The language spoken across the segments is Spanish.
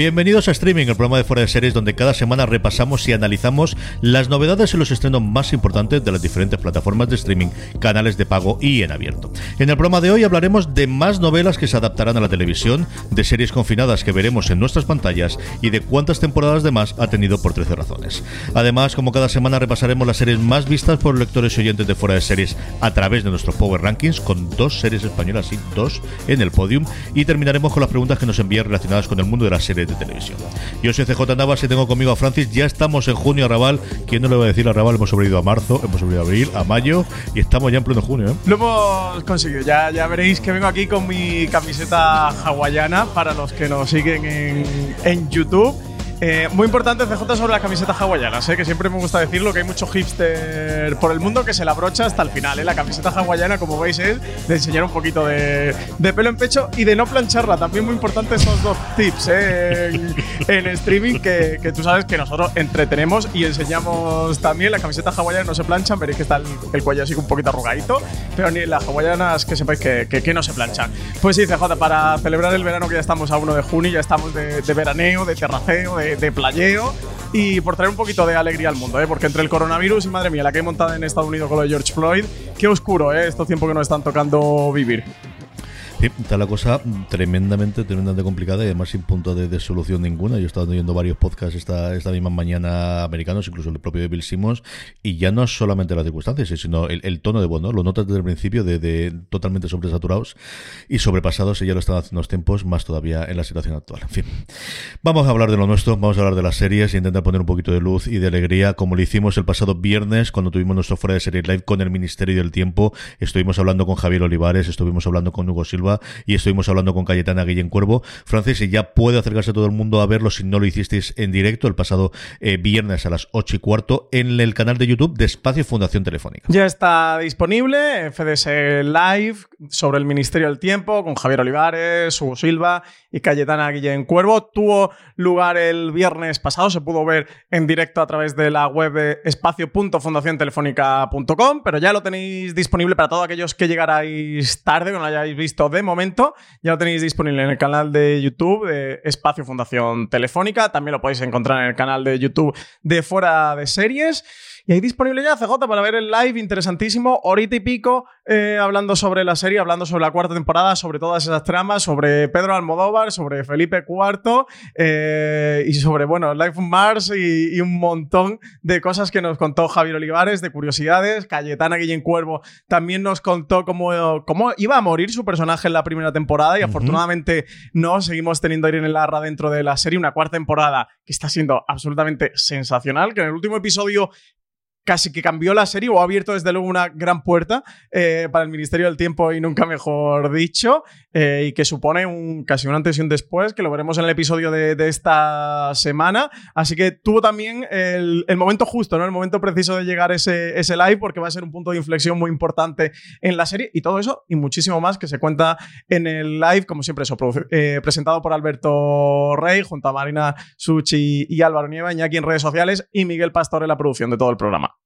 Bienvenidos a Streaming, el programa de fuera de series donde cada semana repasamos y analizamos las novedades y los estrenos más importantes de las diferentes plataformas de streaming, canales de pago y en abierto. En el programa de hoy hablaremos de más novelas que se adaptarán a la televisión, de series confinadas que veremos en nuestras pantallas y de cuántas temporadas de más ha tenido por 13 razones. Además, como cada semana repasaremos las series más vistas por lectores y oyentes de fuera de series a través de nuestros Power Rankings con dos series españolas y dos en el podium y terminaremos con las preguntas que nos envían relacionadas con el mundo de las series de televisión. Yo soy CJ Navas y tengo conmigo a Francis. Ya estamos en junio a Raval. ¿Quién no le va a decir a Raval? Hemos sobrevivido a marzo, hemos sobrevivido a abril, a mayo y estamos ya en pleno junio. ¿eh? Lo hemos conseguido. Ya, ya veréis que vengo aquí con mi camiseta hawaiana para los que nos siguen en, en YouTube. Eh, muy importante CJ sobre las camisetas hawaianas, ¿eh? que siempre me gusta decirlo, que hay mucho hipster por el mundo que se la brocha hasta el final. ¿eh? La camiseta hawaiana, como veis, es de enseñar un poquito de, de pelo en pecho y de no plancharla. También muy importante esos dos tips ¿eh? en, en streaming, que, que tú sabes que nosotros entretenemos y enseñamos también. Las camisetas hawaianas no se planchan, veréis que está el, el cuello así un poquito arrugadito, pero ni las hawaianas que sepáis que, que, que no se planchan. Pues sí, CJ, para celebrar el verano que ya estamos a 1 de junio, ya estamos de, de veraneo, de terraceo, de, de playeo y por traer un poquito de alegría al mundo, ¿eh? porque entre el coronavirus y madre mía, la que he montado en Estados Unidos con lo de George Floyd, qué oscuro, ¿eh? estos tiempos que nos están tocando vivir. Sí, está la cosa tremendamente, tremendamente complicada y además sin punto de, de solución ninguna. Yo he estado oyendo varios podcasts esta, esta misma mañana americanos, incluso el propio de Bill Simmons, y ya no es solamente las circunstancias, sino el, el tono de voz, ¿no? Lo notas desde el principio de, de totalmente sobresaturados y sobrepasados, y ya lo están haciendo los tiempos, más todavía en la situación actual. En fin, vamos a hablar de lo nuestro, vamos a hablar de las series e intentar poner un poquito de luz y de alegría, como lo hicimos el pasado viernes cuando tuvimos nuestro fuera de series live con el Ministerio del Tiempo. Estuvimos hablando con Javier Olivares, estuvimos hablando con Hugo Silva y estuvimos hablando con Cayetana Guillén Cuervo. Francis, y ya puede acercarse todo el mundo a verlo si no lo hicisteis en directo el pasado eh, viernes a las 8 y cuarto en el canal de YouTube de Espacio Fundación Telefónica. Ya está disponible FDS Live sobre el Ministerio del Tiempo con Javier Olivares, Hugo Silva y Cayetana Guillén Cuervo. Tuvo lugar el viernes pasado, se pudo ver en directo a través de la web de espacio.fundaciontelefónica.com, pero ya lo tenéis disponible para todos aquellos que llegarais tarde, que no lo hayáis visto de momento. Ya lo tenéis disponible en el canal de YouTube de Espacio Fundación Telefónica. También lo podéis encontrar en el canal de YouTube de Fuera de Series. Y ahí disponible ya CJ para ver el live, interesantísimo, horita y pico, eh, hablando sobre la serie, hablando sobre la cuarta temporada, sobre todas esas tramas, sobre Pedro Almodóvar, sobre Felipe IV eh, y sobre, bueno, Life on Mars y, y, un montón de cosas que nos contó Javier Olivares, de curiosidades. Cayetana Guillén Cuervo también nos contó cómo, cómo iba a morir su personaje en la primera temporada y afortunadamente no, seguimos teniendo a Irene Larra dentro de la serie, una cuarta temporada que está siendo absolutamente sensacional, que en el último episodio casi que cambió la serie o ha abierto desde luego una gran puerta eh, para el Ministerio del Tiempo y nunca mejor dicho, eh, y que supone un, casi un antes y un después, que lo veremos en el episodio de, esta semana. Así que tuvo también el, momento justo, ¿no? el momento preciso de llegar ese, ese live, porque va a ser un punto de inflexión muy importante en la serie, y todo eso y muchísimo más que se cuenta en el live, como siempre, eso, eh, presentado por Alberto Rey, junto a Marina Suchi y Álvaro Nieva, aquí en redes sociales, y Miguel Pastor en la producción de todo el programa.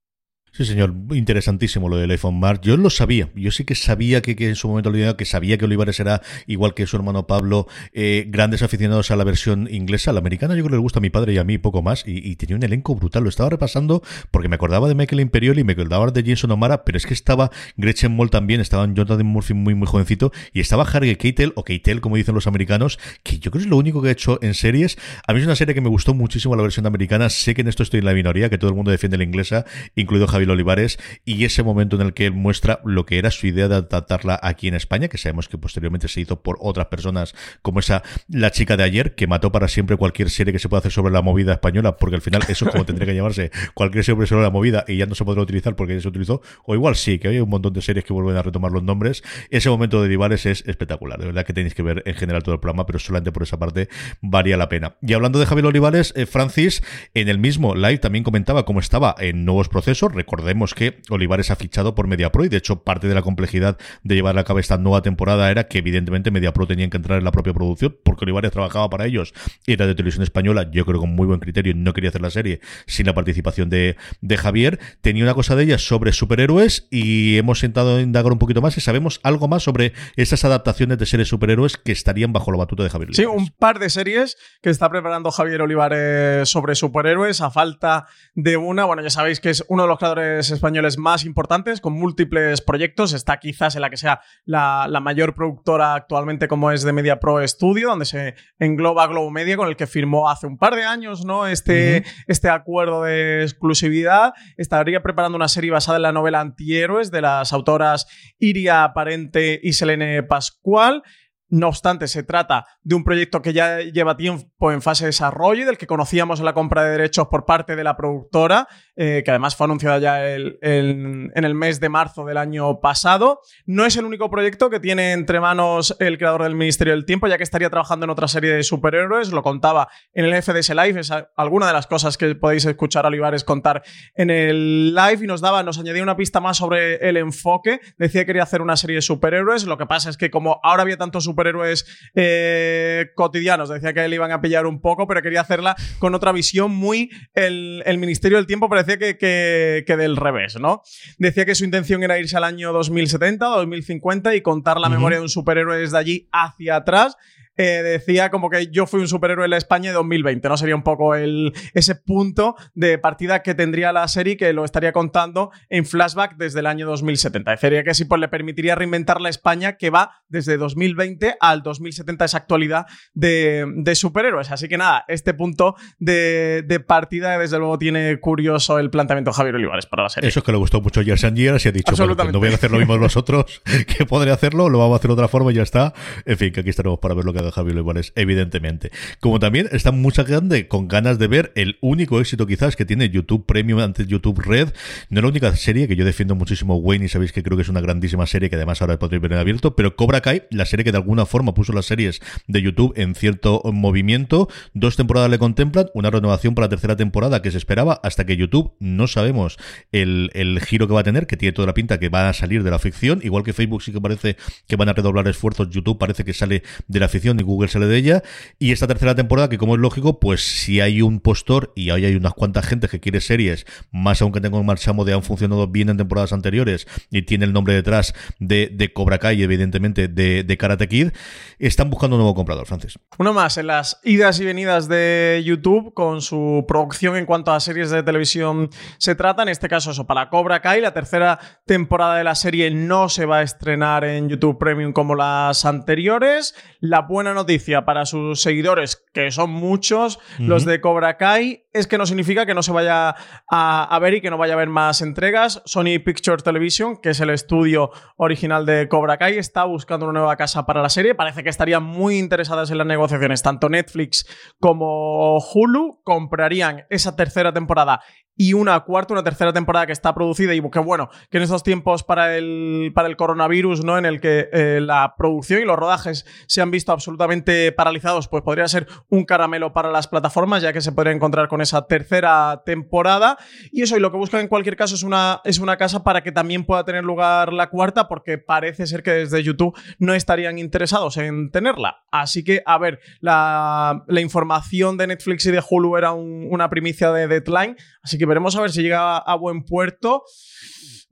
Sí, señor, interesantísimo lo del iPhone Mars. Yo lo sabía, yo sí que sabía que, que en su momento que sabía que Olivares era igual que su hermano Pablo, eh, grandes aficionados a la versión inglesa, la americana. Yo creo que le gusta a mi padre y a mí poco más. Y, tenía un elenco brutal. Lo estaba repasando porque me acordaba de Michael Imperioli y me acordaba de Jason O'Mara, pero es que estaba Gretchen Moll también, estaba Jonathan Murphy muy, muy jovencito y estaba Harry Keitel o Keitel, como dicen los americanos, que yo creo que es lo único que he hecho en series. A mí es una serie que me gustó muchísimo la versión americana. Sé que en esto estoy en la minoría, que todo el mundo defiende la inglesa, incluido Javier Olivares y ese momento en el que muestra lo que era su idea de adaptarla aquí en España, que sabemos que posteriormente se hizo por otras personas, como esa La chica de ayer, que mató para siempre cualquier serie que se pueda hacer sobre la movida española, porque al final eso es como tendría que llamarse cualquier serie sobre la movida y ya no se podrá utilizar porque ya se utilizó, o igual sí, que hay un montón de series que vuelven a retomar los nombres. Ese momento de Rivales es espectacular, de verdad que tenéis que ver en general todo el programa, pero solamente por esa parte valía la pena. Y hablando de Javier Olivares, eh, Francis, en el mismo live también comentaba cómo estaba en nuevos procesos. Recordemos que Olivares ha fichado por MediaPro y de hecho parte de la complejidad de llevar a cabo esta nueva temporada era que evidentemente MediaPro tenía que entrar en la propia producción porque Olivares trabajaba para ellos y era de televisión española, yo creo con muy buen criterio y no quería hacer la serie sin la participación de, de Javier. Tenía una cosa de ella sobre superhéroes y hemos sentado a indagar un poquito más y sabemos algo más sobre esas adaptaciones de series superhéroes que estarían bajo la batuta de Javier Olivares. Sí, un par de series que está preparando Javier Olivares sobre superhéroes a falta de una. Bueno, ya sabéis que es uno de los creadores españoles más importantes, con múltiples proyectos. Está quizás en la que sea la, la mayor productora actualmente, como es de Media Pro Studio, donde se engloba Globo Media, con el que firmó hace un par de años ¿no? este, uh -huh. este acuerdo de exclusividad. Estaría preparando una serie basada en la novela Antihéroes de las autoras Iria Parente y Selene Pascual. No obstante, se trata de un proyecto que ya lleva tiempo en fase de desarrollo y del que conocíamos la compra de derechos por parte de la productora, eh, que además fue anunciada ya en el mes de marzo del año pasado. No es el único proyecto que tiene entre manos el creador del Ministerio del Tiempo, ya que estaría trabajando en otra serie de superhéroes. Lo contaba en el FDS Live, es alguna de las cosas que podéis escuchar a Olivares contar en el live y nos daba, nos añadía una pista más sobre el enfoque. Decía que quería hacer una serie de superhéroes. Lo que pasa es que como ahora había tantos superhéroes eh, cotidianos. Decía que le iban a pillar un poco, pero quería hacerla con otra visión muy. El, el Ministerio del Tiempo parecía que, que, que, del revés, ¿no? Decía que su intención era irse al año 2070 o 2050 y contar la uh -huh. memoria de un superhéroe desde allí hacia atrás eh, decía como que yo fui un superhéroe en la España de 2020, ¿no? Sería un poco el, ese punto de partida que tendría la serie que lo estaría contando en flashback desde el año 2070. Sería que sí, pues le permitiría reinventar la España que va desde 2020 al 2070, esa actualidad de, de superhéroes. Así que nada, este punto de, de, partida desde luego tiene curioso el planteamiento de Javier Olivares para la serie. Eso es que le gustó mucho Years and Years y ha dicho, bueno, no voy a hacer lo mismo nosotros, que podría hacerlo, lo vamos a hacer de otra forma y ya está. En fin, que aquí estaremos para ver lo que de Javier Olivares, evidentemente. Como también está mucha gente con ganas de ver el único éxito quizás que tiene YouTube Premium antes YouTube Red. No es la única serie que yo defiendo muchísimo Wayne y sabéis que creo que es una grandísima serie que además ahora podréis ver en abierto, pero Cobra Kai, la serie que de alguna forma puso las series de YouTube en cierto movimiento. Dos temporadas le contemplan, una renovación para la tercera temporada que se esperaba hasta que YouTube no sabemos el, el giro que va a tener, que tiene toda la pinta que va a salir de la ficción, igual que Facebook sí que parece que van a redoblar esfuerzos, YouTube parece que sale de la ficción televisión y Google sale de ella. Y esta tercera temporada, que como es lógico, pues si hay un postor y hoy hay unas cuantas gente que quiere series, más aunque tengo un marchamo de han funcionado bien en temporadas anteriores y tiene el nombre detrás de, de Cobra Kai, evidentemente, de, de Karate Kid, están buscando un nuevo comprador, Francis. Uno más en las idas y venidas de YouTube con su producción en cuanto a series de televisión se trata. En este caso, eso, para Cobra Kai, la tercera temporada de la serie no se va a estrenar en YouTube Premium como las anteriores. La buena noticia para sus seguidores, que son muchos, los de Cobra Kai, es que no significa que no se vaya a, a, ver y que no vaya a haber más entregas. Sony Pictures Television, que es el estudio original de Cobra Kai, está buscando una nueva casa para la serie. Parece que estarían muy interesadas en las negociaciones. Tanto Netflix como Hulu comprarían esa tercera temporada y una cuarta, una tercera temporada que está producida y que bueno, que en estos tiempos para el, para el coronavirus, ¿no? En el que eh, la producción y los rodajes se han visto absolutamente paralizados, pues podría ser un caramelo para las plataformas, ya que se podría encontrar con esa tercera temporada. Y eso, y lo que buscan en cualquier caso es una, es una casa para que también pueda tener lugar la cuarta, porque parece ser que desde YouTube no estarían interesados en tenerla. Así que, a ver, la, la información de Netflix y de Hulu era un, una primicia de deadline, así que veremos a ver si llega a buen puerto.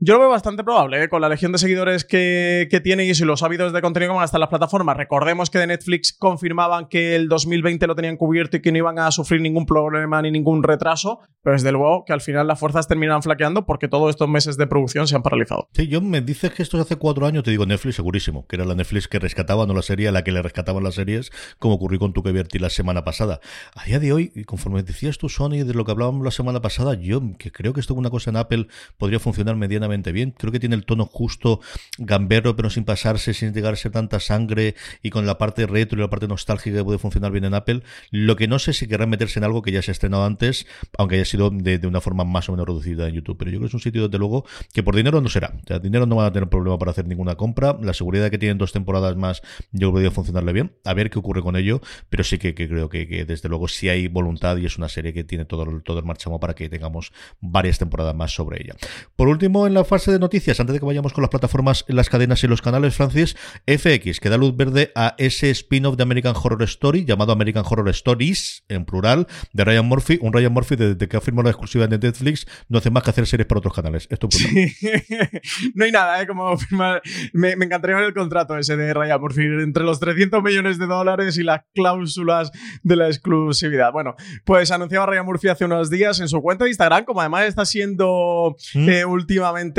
Yo lo veo bastante probable, ¿eh? con la legión de seguidores que, que tiene y si los hábitos de contenido que van las plataformas. Recordemos que de Netflix confirmaban que el 2020 lo tenían cubierto y que no iban a sufrir ningún problema ni ningún retraso, pero desde luego que al final las fuerzas terminan flaqueando porque todos estos meses de producción se han paralizado. Sí, yo me dices que esto es hace cuatro años, te digo Netflix segurísimo, que era la Netflix que rescataba, no la serie a la que le rescataban las series, como ocurrió con Tu que vertí la semana pasada. A día de hoy, y conforme decías tú, Sony, de lo que hablábamos la semana pasada, yo que creo que esto una cosa en Apple podría funcionar medianamente bien. Creo que tiene el tono justo, gamberro, pero sin pasarse, sin llegar a ser tanta sangre y con la parte retro y la parte nostálgica que puede funcionar bien en Apple. Lo que no sé si querrán meterse en algo que ya se ha estrenado antes, aunque haya sido de, una forma más o menos reducida en YouTube. Pero yo creo que es un sitio, desde luego, que por dinero no será. O dinero no van a tener problema para hacer ninguna compra. La seguridad que tienen dos temporadas más, yo que funcionarle bien. A ver qué ocurre con ello, pero sí que, creo que, que, desde luego sí hay voluntad y es una serie que tiene todo, todo el marchamo para que tengamos varias temporadas más sobre ella. Por último, en la fase de noticias, antes de que vayamos con las plataformas, las cadenas y los canales, Francis, FX, que da luz verde a ese spin-off de American Horror Story, llamado American Horror Stories, en plural, de Ryan Murphy. Un Ryan Murphy, desde que ha firmado la exclusiva de Netflix, no hace más que hacer series para otros canales. Esto es sí. No hay nada, ¿eh? Como firmar. Me, me, encantaría ver el contrato ese de Ryan Murphy, entre los 300 millones de dólares y las cláusulas de la exclusividad. Bueno, pues anunciaba Ryan Murphy hace unos días en su cuenta de Instagram, como además está siendo ¿Mm? eh, últimamente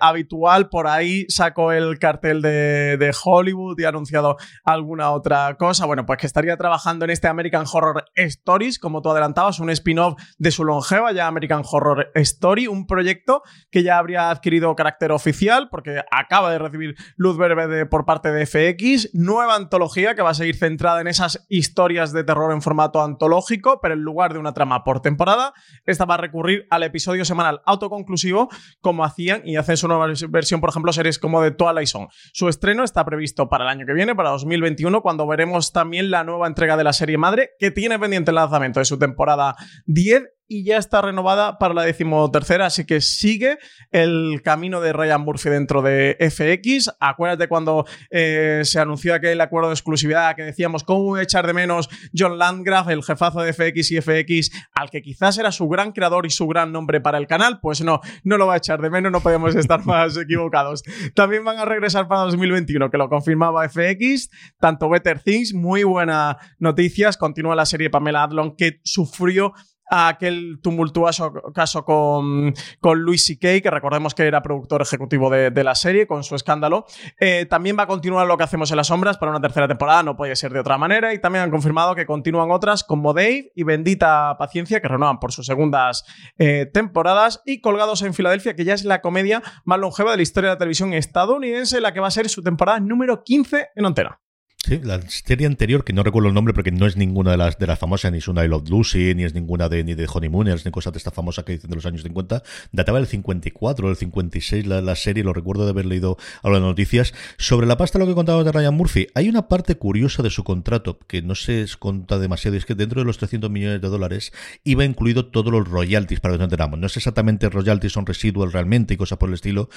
habitual, por ahí sacó el cartel de, de, Hollywood y ha anunciado alguna otra cosa. Bueno, pues que estaría trabajando en este American Horror Stories, como tú adelantabas, un spin-off de su longeva ya American Horror Story, un proyecto que ya habría adquirido carácter oficial porque acaba de recibir luz verde por parte de FX, nueva antología que va a seguir centrada en esas historias de terror en formato antológico, pero en lugar de una trama por temporada, esta va a recurrir al episodio semanal autoconclusivo como y hacen su nueva versión, por ejemplo, series como de Twilight Zone. Su estreno está previsto para el año que viene, para 2021, cuando veremos también la nueva entrega de la serie madre que tiene pendiente el lanzamiento de su temporada 10 y ya está renovada para la decimotercera, así que sigue el camino de Ryan Murphy dentro de FX. Acuérdate cuando eh, se anunció aquel acuerdo de exclusividad que decíamos cómo echar de menos John Landgraf, el jefazo de FX y FX, al que quizás era su gran creador y su gran nombre para el canal, pues no, no lo va a echar de menos, no podemos estar más equivocados. También van a regresar para 2021, que lo confirmaba FX, tanto Better Things, muy buenas noticias, continúa la serie Pamela Adlon que sufrió a aquel tumultuoso caso con, con Louis C.K., que recordemos que era productor ejecutivo de, de la serie, con su escándalo. Eh, también va a continuar lo que hacemos en las sombras para una tercera temporada, no puede ser de otra manera. Y también han confirmado que continúan otras como Dave y Bendita Paciencia, que renuevan por sus segundas eh, temporadas. Y Colgados en Filadelfia, que ya es la comedia más longeva de la historia de la televisión estadounidense, la que va a ser su temporada número 15 en Ontera. Sí, la serie anterior, que no recuerdo el nombre porque no es ninguna de las de las famosas, ni es una I Love Lucy, ni es ninguna de ni de Honeymooners, ni cosas de esta famosa que dicen de los años 50, databa del 54, del 56 la, la serie, lo recuerdo de haber leído ahora las noticias. Sobre la pasta, lo que contaba de Ryan Murphy, hay una parte curiosa de su contrato que no se conta demasiado, es que dentro de los 300 millones de dólares iba incluido todos los royalties, para que nos enteramos. No es exactamente royalties son residual realmente y cosas por el estilo,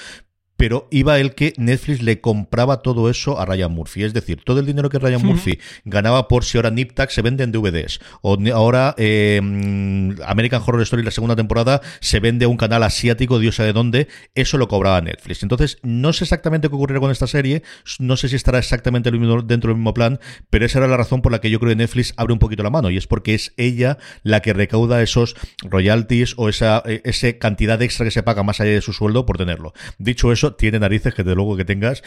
pero iba el que Netflix le compraba todo eso a Ryan Murphy. Es decir, todo el dinero que Ryan Murphy ganaba por si ahora Niptak se vende en DVDs, o ahora eh, American Horror Story la segunda temporada se vende a un canal asiático, Dios sabe dónde, eso lo cobraba Netflix. Entonces, no sé exactamente qué ocurrirá con esta serie, no sé si estará exactamente dentro del mismo plan, pero esa era la razón por la que yo creo que Netflix abre un poquito la mano, y es porque es ella la que recauda esos royalties o esa, eh, esa cantidad extra que se paga más allá de su sueldo por tenerlo. Dicho eso, tiene narices que de luego que tengas.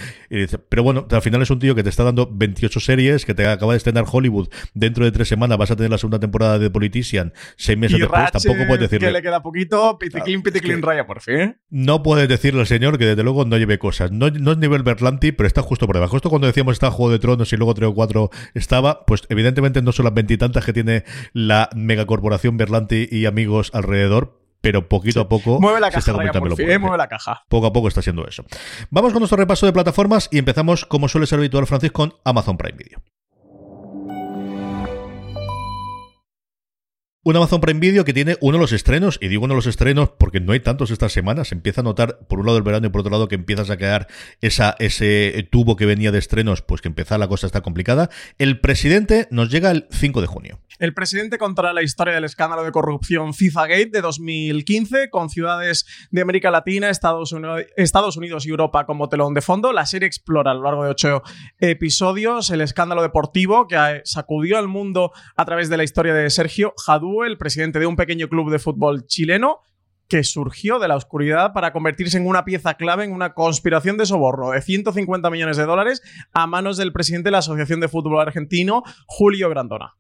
pero bueno, al final es un tío que te está dando 28 series, que te acaba de estrenar Hollywood. Dentro de tres semanas vas a tener la segunda temporada de Politician. Seis meses después, tampoco puedes decirle. Que le queda poquito, piticlin, piticlin, raya por fin. No puedes decirle al señor que desde luego no lleve cosas. No, no es nivel Berlanti, pero está justo por debajo. Esto cuando decíamos está Juego de Tronos y luego tres o cuatro estaba, pues evidentemente no son las veintitantas que tiene la megacorporación Berlanti y amigos alrededor, pero poquito a poco mueve la caja, mueve la caja. Poco a poco está siendo eso. Vamos con nuestro repaso de plataformas y empezamos, como suele ser habitual, Francis, con Amazon Prime Video. Un Amazon Prime Video que tiene uno de los estrenos, y digo uno de los estrenos porque no hay tantos estas semanas, se empieza a notar por un lado el verano y por otro lado que empiezas a quedar esa, ese tubo que venía de estrenos, pues que empezar la cosa está complicada. El presidente nos llega el 5 de junio. El presidente contará la historia del escándalo de corrupción FIFA Gate de 2015 con ciudades de América Latina, Estados Unidos, y Europa como telón de fondo. La serie explora a lo largo de ocho episodios el escándalo deportivo que sacudió al mundo a través de la historia de Sergio Jadú, el presidente de un pequeño club de fútbol chileno que surgió de la oscuridad para convertirse en una pieza clave en una conspiración de soborno de 150 millones de dólares a manos del presidente de la Asociación de Fútbol Argentino, Julio Grandona.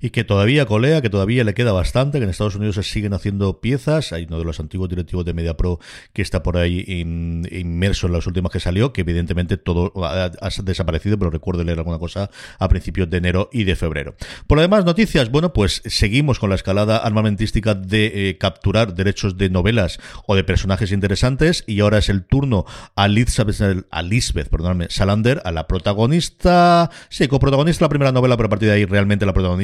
Y que todavía colea, que todavía le queda bastante, que en Estados Unidos se siguen haciendo piezas. Hay uno de los antiguos directivos de MediaPro que está por ahí inmerso en las últimas que salió, que evidentemente todo ha, desaparecido, pero recuerdo leer alguna cosa a principios de enero y de febrero. Por lo demás, noticias, bueno, pues seguimos con la escalada armamentística de eh, capturar derechos de novelas o de personajes interesantes y ahora es el turno a Elizabeth, a Lisbeth Salander, a la protagonista, sí, coprotagonista la primera novela, pero a partir de ahí realmente la protagonista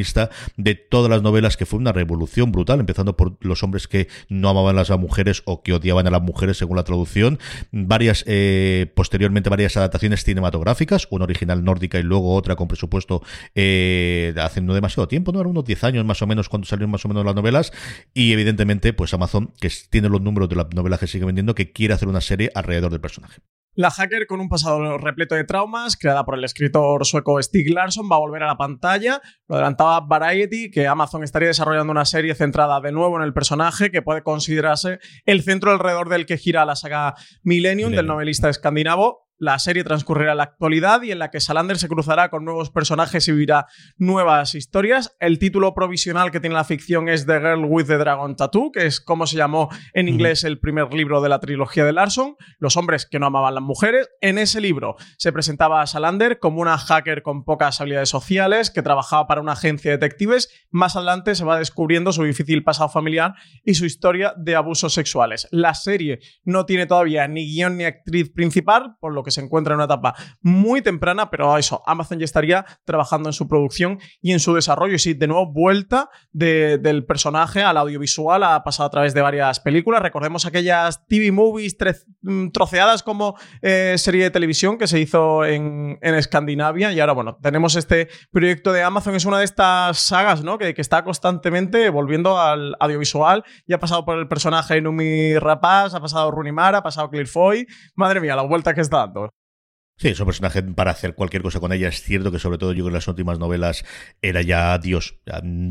de todas las novelas, que fue una revolución brutal, empezando por los hombres que no amaban a las mujeres o que odiaban a las mujeres, según la traducción. Varias, eh, posteriormente, varias adaptaciones cinematográficas, una original nórdica y luego otra con presupuesto eh, hace no demasiado tiempo, ¿no? Eran unos 10 años más o menos cuando salieron más o menos las novelas. Y evidentemente, pues Amazon, que tiene los números de las novelas que sigue vendiendo, que quiere hacer una serie alrededor del personaje. La hacker, con un pasado repleto de traumas, creada por el escritor sueco Stig Larsson, va a volver a la pantalla. Lo adelantaba Variety, que Amazon estaría desarrollando una serie centrada de nuevo en el personaje, que puede considerarse el centro alrededor del que gira la saga Millennium. del novelista escandinavo. La serie transcurrirá en la actualidad y en la que Salander se cruzará con nuevos personajes y vivirá nuevas historias. El título provisional que tiene la ficción es The Girl with the Dragon Tattoo, que es como se llamó en inglés el primer libro de la trilogía de Larson, Los hombres que no amaban las mujeres. En ese libro se presentaba a Salander como una hacker con pocas habilidades sociales que trabajaba para una agencia de detectives. Más adelante se va descubriendo su difícil pasado familiar y su historia de abusos sexuales. La serie no tiene todavía ni guion ni actriz principal, por lo que se encuentra en una etapa muy temprana, pero eso, Amazon ya estaría trabajando en su producción y en su desarrollo. Y sí, de nuevo, vuelta del personaje al audiovisual, ha pasado a través de varias películas. Recordemos aquellas TV movies mm, troceadas como eh, serie de televisión que se hizo en, Escandinavia. Y ahora, bueno, tenemos este proyecto de Amazon, es una de estas sagas, ¿no? Que, está constantemente volviendo al audiovisual. Ya ha pasado por el personaje Numi Rapaz, ha pasado Runimara, ha pasado Claire Foy. Madre mía, la vuelta que está dando. Sí, es un personaje para hacer cualquier cosa con ella. Es cierto que sobre todo yo creo que en las últimas novelas era ya Dios.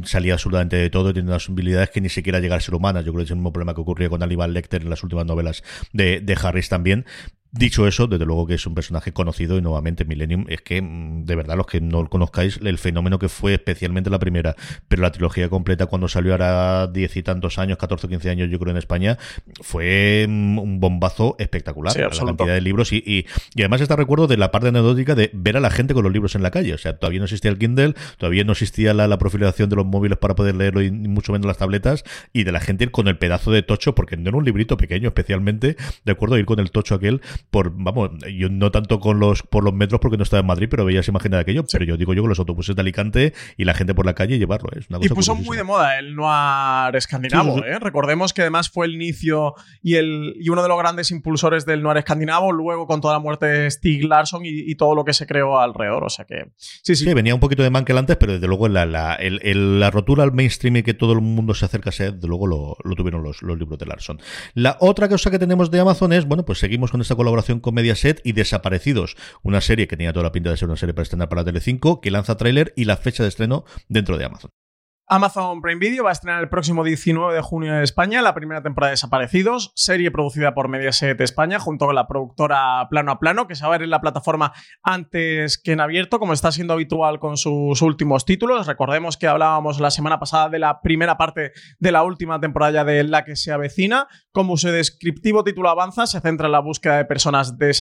salía absolutamente de todo y tiene unas habilidades que ni siquiera llegar a ser humanas. Yo creo que es el mismo problema que ocurría con Aníbal Lecter en las últimas novelas de, de Harris también. Dicho eso, desde luego que es un personaje conocido y nuevamente Millennium es que, mm, de verdad, los que no lo conozcáis, el fenómeno que fue especialmente la primera, pero la trilogía completa cuando salió ahora diez y tantos años, 14 o 15 años yo creo en España, fue mm, un bombazo espectacular. la cantidad de libros y, y, además está recuerdo de la parte anecdótica de ver a la gente con los libros en la calle. O sea, todavía no existía el Kindle, todavía no existía la, la profilación de los móviles para poder leerlo y mucho menos las tabletas y de la gente con el pedazo de tocho, porque no era un librito pequeño especialmente, de acuerdo, ir con el tocho aquel por, vamos, yo no tanto con los por los metros porque no estaba en Madrid, pero veías imagen de aquello, pero yo digo yo con los autobuses de Alicante y la gente por la calle llevarlo. Es una cosa y puso muy de moda el noir escandinavo. ¿eh? Recordemos que además fue el inicio y, el, y uno de los grandes impulsores del noir escandinavo, luego con toda la muerte de Stig Larsson y, todo lo que se creó alrededor. O sea que. Sí, sí. sí venía un poquito de Mankel antes, pero desde luego la, la, la rotura al mainstream y que todo el mundo se acerca a ser, desde luego lo, lo tuvieron los, los libros de Larsson. La otra cosa que tenemos de Amazon es, bueno, pues seguimos con esta colaboración con Mediaset y Desaparecidos, una serie que tenía toda la pinta de ser una serie para estrenar para Telecinco, que lanza tráiler y la fecha de estreno dentro de Amazon. Amazon Prime Video va a estrenar el próximo 19 de junio en España la primera temporada de Desaparecidos, serie producida por Mediaset España junto con la productora Plano a Plano, que se va a ver en la plataforma antes que en abierto, como está siendo habitual con sus últimos títulos. Recordemos que hablábamos la semana pasada de la primera parte de la última temporada de La que se avecina. Como su descriptivo título avanza, se centra en la búsqueda de personas de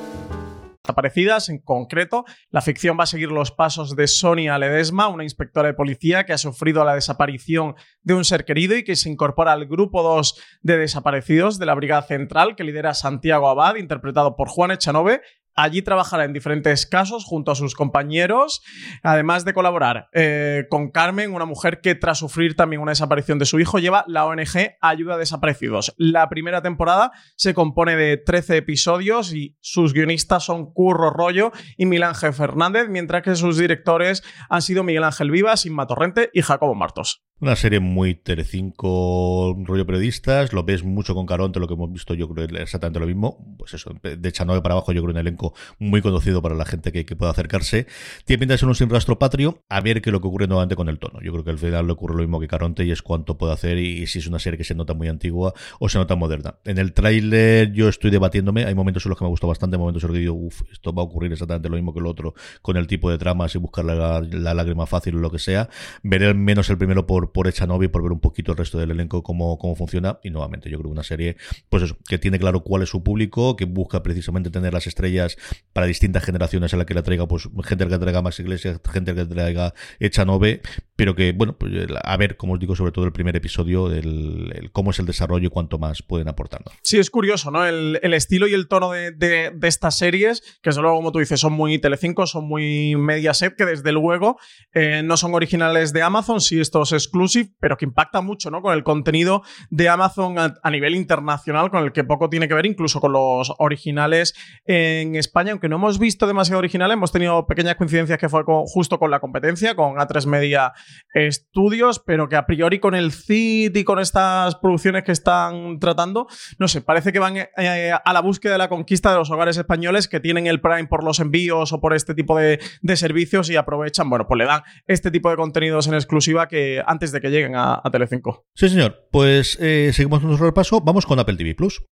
Desaparecidas. En concreto, la ficción va a seguir los pasos de Sonia Ledesma, una inspectora de policía que ha sufrido la desaparición de un ser querido y que se incorpora al grupo 2 de desaparecidos de la Brigada Central que lidera Santiago Abad, interpretado por Juan Echanove, Allí trabajará en diferentes casos junto a sus compañeros, además de colaborar eh, con Carmen, una mujer que tras sufrir también una desaparición de su hijo lleva la ONG Ayuda a Desaparecidos. La primera temporada se compone de 13 episodios y sus guionistas son Curro Rollo y Ángel Fernández, mientras que sus directores han sido Miguel Ángel Vivas, Inma Torrente y Jacobo Martos. Una serie muy Telecinco, rollo periodistas, lo ves mucho con Caronte, lo que hemos visto yo creo exactamente lo mismo, pues eso, de Chanove para abajo yo creo un elenco muy conocido para la gente que, que pueda acercarse. Tiene pinta de ser un sin rastro patrio, a ver qué es lo que ocurre nuevamente con el tono. Yo creo que al final le ocurre lo mismo que Caronte y es cuánto puede hacer y, si es una serie que se nota muy antigua o se nota moderna. En el tráiler yo estoy debatiéndome, hay momentos en los que me gustó bastante, momentos en los que digo, uff, esto va a ocurrir exactamente lo mismo que el otro con el tipo de tramas y buscar la, la lágrima fácil o lo que sea. Veré menos el primero por por, hecha Echanovi, por ver un poquito el resto del elenco cómo, cómo funciona. Y nuevamente, yo creo una serie, pues eso, que tiene claro cuál es su público, que busca precisamente tener las estrellas para distintas generaciones a la que la traiga, pues gente que traiga Max Iglesias, gente que traiga Echanove, pero que, bueno, pues a ver, como os digo, sobre todo el primer episodio, el, cómo es el desarrollo y cuánto más pueden aportar. Sí, es curioso, ¿no? El, estilo y el tono de, de, estas series, que desde luego, como tú dices, son muy Telecinco, son muy Mediaset, que desde luego eh, no son originales de Amazon, sí estos exclusive, pero que impacta mucho, ¿no? Con el contenido de Amazon a, nivel internacional, con el que poco tiene que ver incluso con los originales en España, aunque no hemos visto demasiado originales, hemos tenido pequeñas coincidencias que fue justo con la competencia, con A3 Media Studios, pero que a priori con el CIT y con estas producciones que están tratando, no sé, parece que van eh, a la búsqueda de la conquista de los hogares españoles que tienen el Prime por los envíos o por este tipo de, de servicios y aprovechan, bueno, pues le dan este tipo de contenidos en exclusiva que antes de que lleguen a, Telecinco. Sí, señor. Pues eh, seguimos nuestro repaso. Vamos con Apple TV Plus.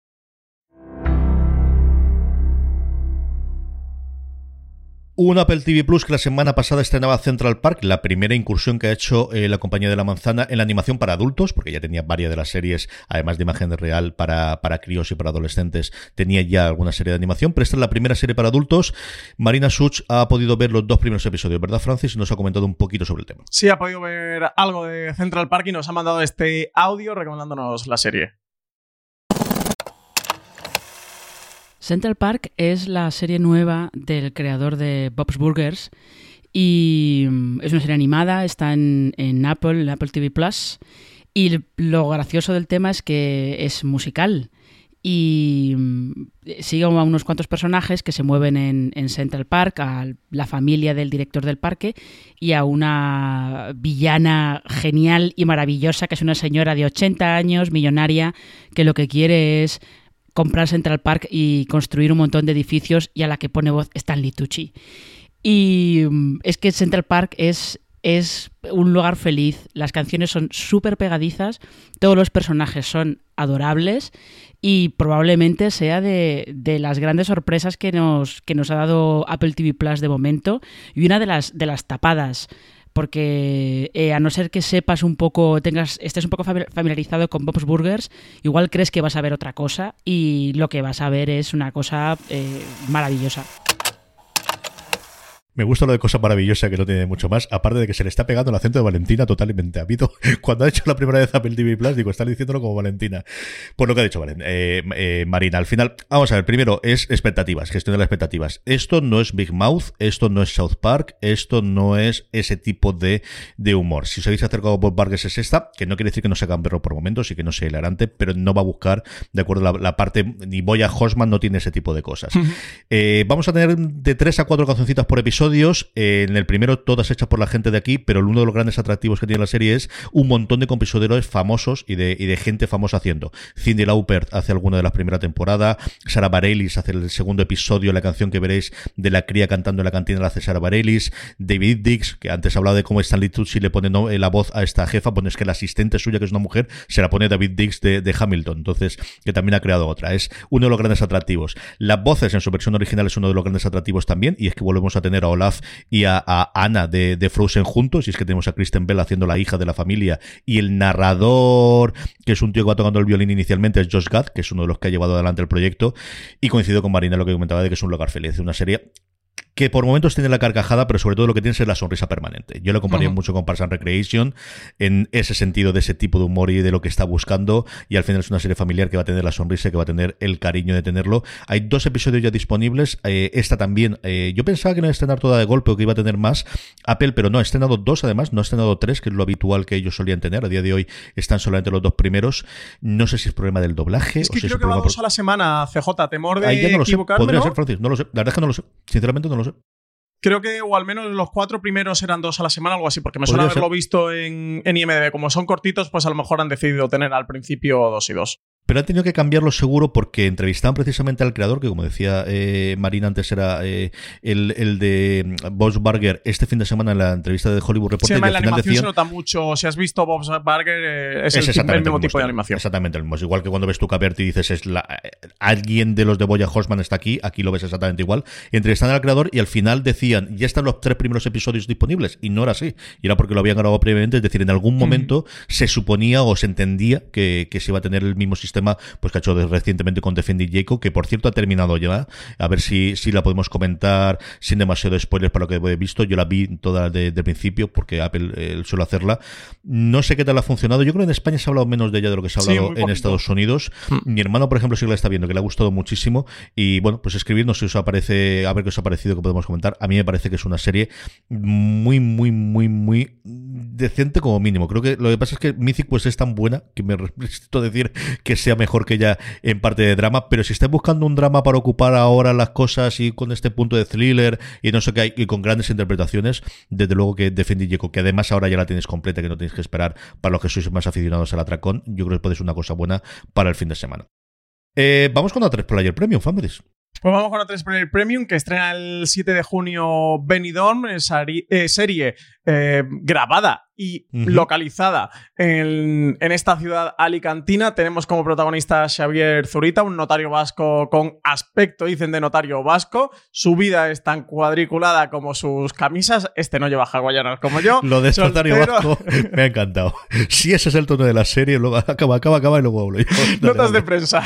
Un Apple TV Plus que la semana pasada estrenaba Central Park, la primera incursión que ha hecho eh, la compañía de la manzana en la animación para adultos, porque ya tenía varias de las series, además de imagen real para, para críos y para adolescentes, tenía ya alguna serie de animación, pero esta es la primera serie para adultos. Marina Such ha podido ver los dos primeros episodios, ¿verdad, Francis? Nos ha comentado un poquito sobre el tema. Sí, ha podido ver algo de Central Park y nos ha mandado este audio recomendándonos la serie. Central Park es la serie nueva del creador de Bob's Burgers y mm, es una serie animada, está en, Apple, en Apple TV Plus. Y lo gracioso del tema es que es musical. Y mm, sigue a unos cuantos personajes que se mueven en, en, Central Park, a la familia del director del parque y a una villana genial y maravillosa que es una señora de 80 años, millonaria, que lo que quiere es comprar Central Park y construir un montón de edificios y a la que pone voz Stanley Tucci. Y mm, es que Central Park es, es un lugar feliz, las canciones son súper pegadizas, todos los personajes son adorables y probablemente sea de, de, las grandes sorpresas que nos, que nos ha dado Apple TV Plus de momento y una de las, de las tapadas porque eh, a no ser que sepas un poco, tengas, estés un poco familiarizado con Bob's Burgers, igual crees que vas a ver otra cosa y lo que vas a ver es una cosa eh, maravillosa. Me gusta lo de cosa maravillosa que no tiene mucho más, aparte de que se le está pegando el acento de Valentina totalmente. Habido, cuando ha hecho la primera vez Apple TV Plus, digo, está diciéndolo como Valentina. Por lo que ha dicho eh, eh, Marina. Al final, vamos a ver, primero es expectativas, gestión de las expectativas. Esto no es Big Mouth, esto no es South Park, esto no es ese tipo de, de humor. Si os habéis acercado a Bob Vargas es esta, que no quiere decir que no sea perro por momentos y que no sea hilarante, pero no va a buscar, de acuerdo, la, la parte, ni Boya Hosman no tiene ese tipo de cosas. eh, vamos a tener de tres a cuatro cancioncitas por episodio en el primero todas hechas por la gente de aquí, pero uno de los grandes atractivos que tiene la serie es un montón de compositores famosos y de, y de gente famosa haciendo. Cindy Lauper hace alguna de las primeras temporadas, Sara Bareilles hace el segundo episodio, la canción que veréis de la cría cantando en la cantina la hace Sara Bareilles, David Dix, que antes hablaba de cómo Stanley Tucci le pone no, la voz a esta jefa, pues es que la asistente suya, que es una mujer, se la pone David Dix de, de Hamilton, entonces, que también ha creado otra. Es uno de los grandes atractivos. Las voces en su versión original es uno de los grandes atractivos también, y es que volvemos a tener a Y a, a Ana de, de, Frozen juntos, y es que tenemos a Kristen Bell haciendo la hija de la familia, y el narrador, que es un tío que va tocando el violín inicialmente, es Josh Gad, que es uno de los que ha llevado adelante el proyecto, y coincido con Marina lo que comentaba de que es un lugar feliz, una serie que por momentos tiene la carcajada, pero sobre todo lo que tiene es la sonrisa permanente. Yo lo comparía uh -huh. mucho con Parks and Recreation en ese sentido de ese tipo de humor y de lo que está buscando, y al final es una serie familiar que va a tener la sonrisa, que va a tener el cariño de tenerlo. Hay dos episodios ya disponibles, eh, esta también. Eh, yo pensaba que no iba a estrenar toda de golpe o que iba a tener más Apple, pero no, ha estrenado dos además, no ha estrenado tres, que es lo habitual que ellos solían tener. A día de hoy están solamente los dos primeros. No sé si es problema del doblaje. Es que o si creo es que va dos a la semana, CJ, temor de Ahí ya no lo sé. Podría ¿no? ser, Francis. No lo sé. La verdad es que no lo sé. Sinceramente no lo sé. Creo que, o al menos los cuatro primeros eran dos a la semana, algo así, porque me suena ser. haberlo visto en, en IMDb. Como son cortitos, pues a lo mejor han decidido tener al principio dos y dos. Pero han tenido que cambiarlo seguro porque entrevistaban precisamente al creador, que como decía eh, Marina antes era eh, el, el de Bob's Burger, este fin de semana en la entrevista de Hollywood Sí, Reporter, y además, al la final animación se nota mucho. Si has visto Bob's Burger, eh, es, Es el mismo tipo de animación. Exactamente el mismo. Es igual que cuando ves tu Caberti y dices, es la, eh, alguien de los de Boya Horseman está aquí, aquí lo ves exactamente igual. Entrevistan al creador y al final decían, ya están los tres primeros episodios disponibles. Y no era así. Y era porque lo habían grabado previamente. Es decir, en algún momento se suponía o se entendía que, que se iba a tener el mismo sistema pues que ha hecho recientemente con Defendi Jacob, que por cierto ha terminado ya. A ver si, si la podemos comentar sin demasiado spoiler para lo que he visto. Yo la vi toda de, de principio porque Apple eh, suele hacerla. No sé qué tal ha funcionado. Yo creo que en España se ha hablado menos de ella de lo que se ha Sí, hablado muy en. Estados Unidos. Mi hermano, por ejemplo, sí la está viendo, que le ha gustado muchísimo. Y bueno, pues escribirnos si os aparece, a ver qué os ha parecido, que podemos comentar. A mí me parece que es una serie muy, muy, muy, muy decente como mínimo. Creo que lo que pasa es que Mythic pues es tan buena que me resisto a decir que sea mejor que ella en parte de drama, pero si estáis buscando un drama para ocupar ahora las cosas y con este punto de thriller y no sé qué hay, y con grandes interpretaciones, desde luego que Defendi Jacob, que además ahora ya la tenéis completa, que no tenéis que esperar para los que sois más aficionados al atracón, yo creo que puede ser una cosa buena para el fin de semana. Eh, vamos con la 3 Player Premium, Families. Pues vamos con 3 Player Premium, que estrena el 7 de junio Benidorm, eh, serie eh, grabada y Ujú. localizada en, en esta ciudad alicantina. Tenemos como protagonista a Xavier Zurita, un notario vasco con aspecto, dicen, de notario vasco. Su vida es tan cuadriculada como sus camisas. Este no lleva hawaianas como yo. Lo de Notario Soltero. Vasco me ha encantado. Si ese es el tono de la serie, luego acaba, acaba, acaba y luego hablo yo. Notas de prensa.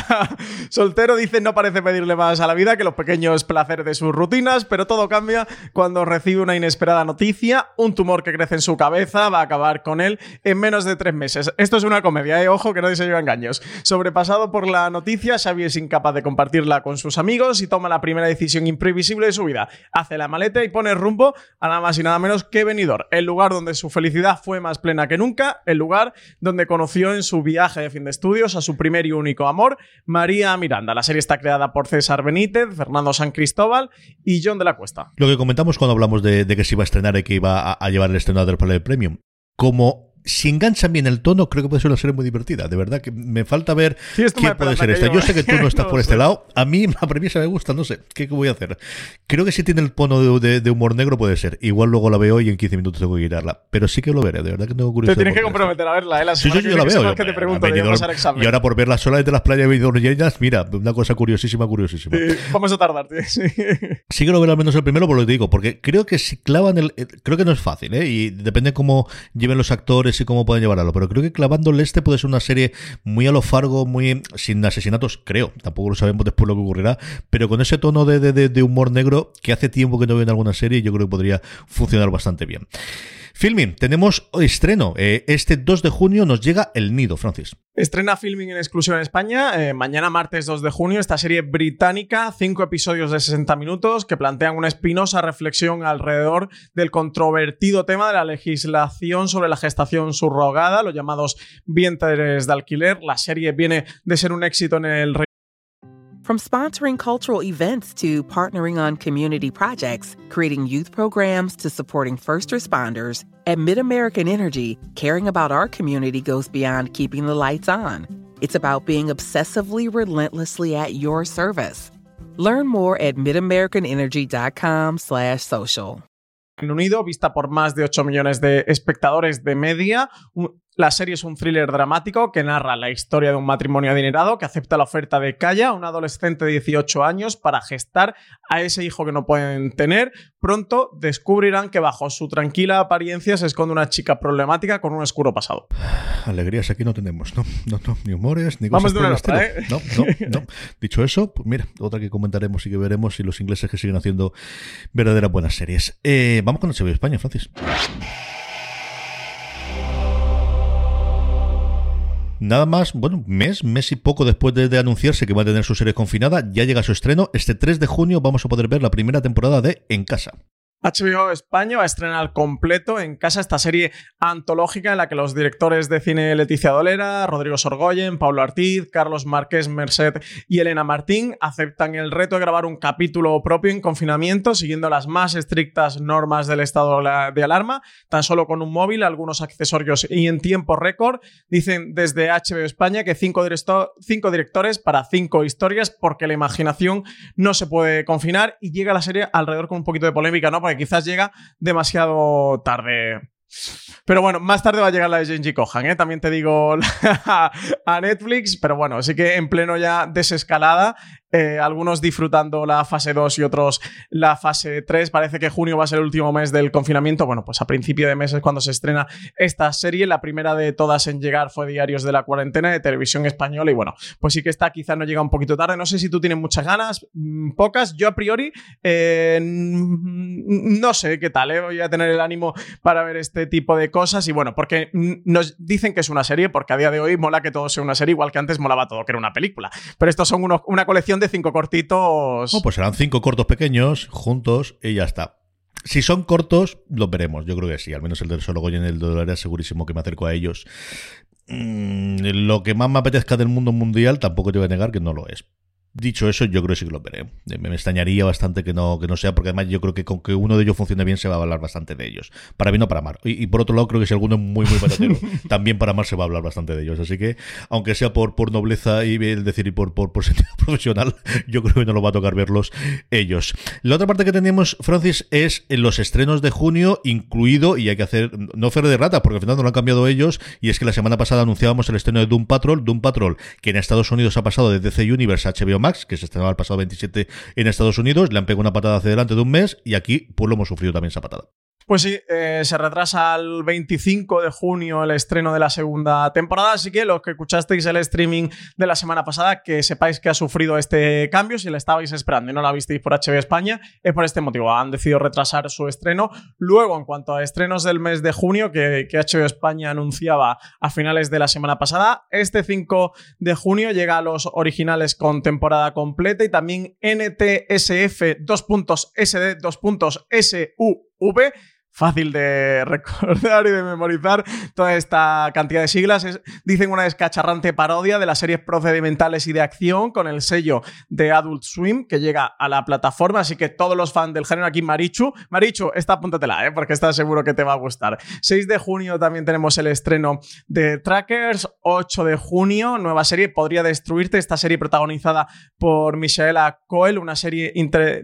Soltero dice no parece pedirle más a la vida que los pequeños placeres de sus rutinas, pero todo cambia cuando recibe una inesperada noticia. Un tumor que crece en su cabeza va acabar con él en menos de tres meses. Esto es una comedia, ¿eh? ojo que nadie se lleva engaños. Sobrepasado por la noticia, Xavi es incapaz de compartirla con sus amigos y toma la primera decisión imprevisible de su vida. Hace la maleta y pone rumbo a nada más y nada menos que Benidorm, el lugar donde su felicidad fue más plena que nunca, el lugar donde conoció en su viaje de fin de estudios a su primer y único amor, María Miranda. La serie está creada por César Benítez, Fernando San Cristóbal y John de la Cuesta. Lo que comentamos cuando hablamos de, que se iba a estrenar y que iba a, llevar el estreno del Premium. Como si enganchan bien el tono, creo que puede ser una serie muy divertida. De verdad, que me falta ver qué puede ser esta. Yo, sé que tú no estás por este lado. A mí la premisa me gusta, no sé. ¿Qué, voy a hacer? Creo que si tiene el tono de, humor negro puede ser. Igual luego la veo y en 15 minutos tengo que girarla. Pero sí que lo veré, de verdad que tengo curiosidad. Te tienes que comprometer a verla, ¿eh? La sí, sí, yo la veo. te pregunto, y ahora por verla sola desde las playas de mira, una cosa curiosísima, curiosísima. vamos a tardar, tío. Sí. sí que lo veré al menos el primero, por lo que te digo, porque creo que si clavan el. Creo que no es fácil, ¿eh? Y depende cómo lleven los actores y cómo pueden llevarlo pero creo que clavándole este puede ser una serie muy a lo Fargo, muy sin asesinatos, creo, tampoco lo sabemos después lo que ocurrirá, pero con ese tono de, de humor negro que hace tiempo que no veo en alguna serie, yo creo que podría funcionar bastante bien. Filming, tenemos estreno. Eh, este 2 de junio nos llega El Nido, Francis. Estrena Filming en exclusión en España. Eh, mañana, martes 2 de junio, esta serie británica, cinco episodios de 60 minutos que plantean una espinosa reflexión alrededor del controvertido tema de la legislación sobre la gestación subrogada, los llamados vientres de alquiler. La serie viene de ser un éxito en el From sponsoring cultural events to partnering on community projects, creating youth programs to supporting first responders, at MidAmerican Energy, caring about our community goes beyond keeping the lights on. It's about being obsessively relentlessly at your service. Learn more at midamericanenergy.com/social. Reino Unido, vista por más de 8 millones de espectadores de media, La serie es un thriller dramático que narra la historia de un matrimonio adinerado que acepta la oferta de Kaya, un adolescente de 18 años, para gestar a ese hijo que no pueden tener. Pronto descubrirán que bajo su tranquila apariencia se esconde una chica problemática con un oscuro pasado. Alegrías aquí no tenemos, no, no, no, ni humores, ni cosas Vamos de una ¿eh? No, no, no. Dicho eso, pues mira, otra que comentaremos y que veremos si los ingleses que siguen haciendo verdaderas buenas series. Eh, vamos con el España, Francis. Nada más, bueno, mes, mes y poco después de, anunciarse que va a tener su serie confinada, ya llega su estreno. Este 3 de junio vamos a poder ver la primera temporada de En Casa. HBO España va a estrenar completo en casa esta serie antológica en la que los directores de cine Leticia Dolera, Rodrigo Sorgoyen, Pablo Artiz, Carlos Márquez Merced y Elena Martín aceptan el reto de grabar un capítulo propio en confinamiento siguiendo las más estrictas normas del estado de alarma, tan solo con un móvil, algunos accesorios y en tiempo récord. Dicen desde HBO España que cinco, cinco directores para cinco historias porque la imaginación no se puede confinar y llega la serie alrededor con un poquito de polémica, ¿no? Quizás llega demasiado tarde. Pero bueno, más tarde va a llegar la de Genji Kohan, ¿eh? también te digo a Netflix, pero bueno, así que en pleno ya desescalada eh, algunos disfrutando la fase 2 y otros la fase 3. Parece que junio va a ser el último mes del confinamiento. Bueno, pues a principio de mes es cuando se estrena esta serie. La primera de todas en llegar fue Diarios de la Cuarentena de Televisión Española. Y bueno, pues sí que está, quizás no llega un poquito tarde. No sé si tú tienes muchas ganas, mm, pocas. Yo a priori eh, no sé qué tal, ¿eh? voy a tener el ánimo para ver este tipo de cosas. Y bueno, porque nos dicen que es una serie, porque a día de hoy mola que todo sea una serie, igual que antes molaba todo que era una película. Pero estos son una colección cinco cortitos. pues serán cinco cortos pequeños, juntos, y ya está. Si son cortos, los veremos. Yo creo que sí. Al menos el del Solo y el de era segurísimo que me acerco a ellos. Mm, lo que más me apetezca del mundo mundial, tampoco te voy a negar que no lo es. Dicho eso, yo creo que sí que lo veré. Me, extrañaría bastante que no, que no sea, porque además yo creo que con que uno de ellos funcione bien se va a hablar bastante de ellos. Para bien o para mal. Y, por otro lado, creo que si alguno es muy, muy patatero, también para mal se va a hablar bastante de ellos. Así que, aunque sea por, por nobleza y el decir y por, por, sentido profesional, yo creo que no lo va a tocar verlos ellos. La otra parte que tenemos, Francis, es en los estrenos de junio, incluido, y hay que hacer, no fer de rata, porque al final no lo han cambiado ellos, y es que la semana pasada anunciábamos el estreno de Doom Patrol, Doom Patrol, que en Estados Unidos ha pasado de DC Universe a HBO Max, que se estrenaba el pasado 27 en Estados Unidos, le han pegado una patada hacia delante de un mes y aquí pues lo hemos sufrido también esa patada. Pues sí, eh, se retrasa al 25 de junio el estreno de la segunda temporada, así que los que escuchasteis el streaming de la semana pasada, que sepáis que ha sufrido este cambio, si la estabais esperando y no la visteis por HBO España, es por este motivo, han decidido retrasar su estreno. Luego, en cuanto a estrenos del mes de junio, que, que HBO España anunciaba a finales de la semana pasada, este 5 de junio llega a los originales con temporada completa y también NTSF 2.SD V fácil de recordar y de memorizar toda esta cantidad de siglas. dicen una descacharrante parodia de las series procedimentales y de acción con el sello de Adult Swim que llega a la plataforma. Así que todos los fans del género aquí, Marichu, Marichu, esta apúntatela, ¿eh? porque está seguro que te va a gustar. 6 de junio también tenemos el estreno de Trackers. 8 de junio, nueva serie, Podría Destruirte. Esta serie protagonizada por Michaela Coel, una serie,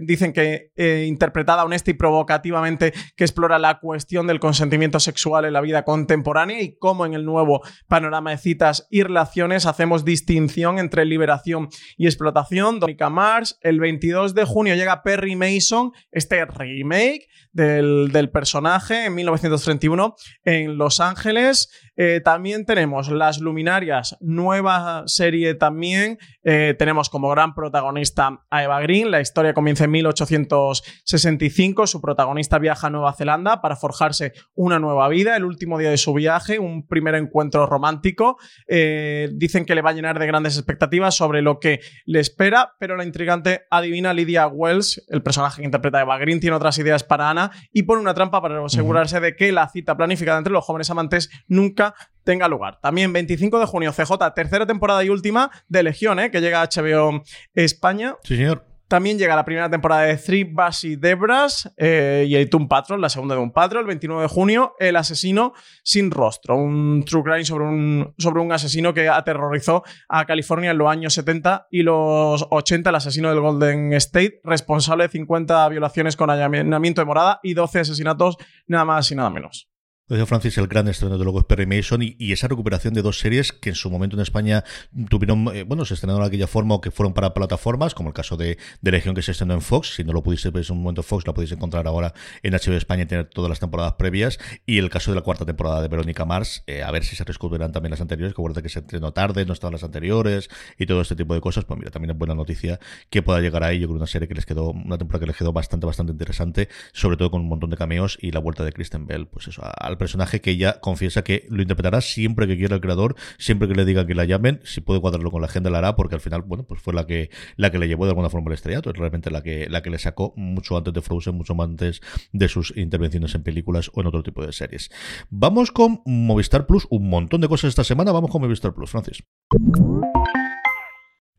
dicen que eh, interpretada honesta y provocativamente que explora la cuestión del consentimiento sexual en la vida contemporánea y cómo en el nuevo panorama de citas y relaciones hacemos distinción entre liberación y explotación. Donica Mars, el 22 de junio llega Perry Mason, este remake del, del personaje en 1931 en Los Ángeles. Eh, también tenemos Las Luminarias, nueva serie también. Eh, tenemos como gran protagonista a Eva Green. La historia comienza en 1865. Su protagonista viaja a Nueva Zelanda para forjarse una nueva vida. El último día de su viaje, un primer encuentro romántico. Eh, dicen que le va a llenar de grandes expectativas sobre lo que le espera, pero la intrigante adivina Lydia Wells, el personaje que interpreta Eva Green, tiene otras ideas para Ana y pone una trampa para asegurarse de que la cita planificada entre los jóvenes amantes nunca tenga lugar. También 25 de junio, CJ, tercera temporada y última de Legión, ¿eh? que llega a HBO España. Sí, señor. También llega la primera temporada de Three Basi Debras eh, y el Toon Patrol, la segunda de un Patrol, el 29 de junio, El asesino sin rostro, un true crime sobre un, sobre un asesino que aterrorizó a California en los años 70 y los 80, el asesino del Golden State, responsable de 50 violaciones con allanamiento de morada y 12 asesinatos, nada más y nada menos. Lo Francis, el gran estreno de luego es Perry Mason y, esa recuperación de dos series que en su momento en España tuvieron, eh, bueno, se estrenaron de aquella forma o que fueron para plataformas, como el caso de, de Legión que se estrenó en Fox. Si no lo pudiste ver en un momento Fox, la podéis encontrar ahora en HBO España y tener todas las temporadas previas. Y el caso de la cuarta temporada de Verónica Mars, eh, a ver si se recuperan también las anteriores, que acuérdate que se estrenó tarde, no estaban las anteriores y todo este tipo de cosas. Pues mira, también es buena noticia que pueda llegar ahí. Yo creo una serie que les quedó, una temporada que les quedó bastante, bastante interesante, sobre todo con un montón de cameos y la vuelta de Kristen Bell, pues eso, al personaje que ya confiesa que lo interpretará siempre que quiera el creador, siempre que le diga que la llamen, si puede cuadrarlo con la agenda la hará, porque al final, bueno, pues fue la que, la que le llevó de alguna forma el estrellato, es realmente la que, la que le sacó mucho antes de Frozen, mucho antes de sus intervenciones en películas o en otro tipo de series. Vamos con Movistar Plus, un montón de cosas esta semana, vamos con Movistar Plus, Francis.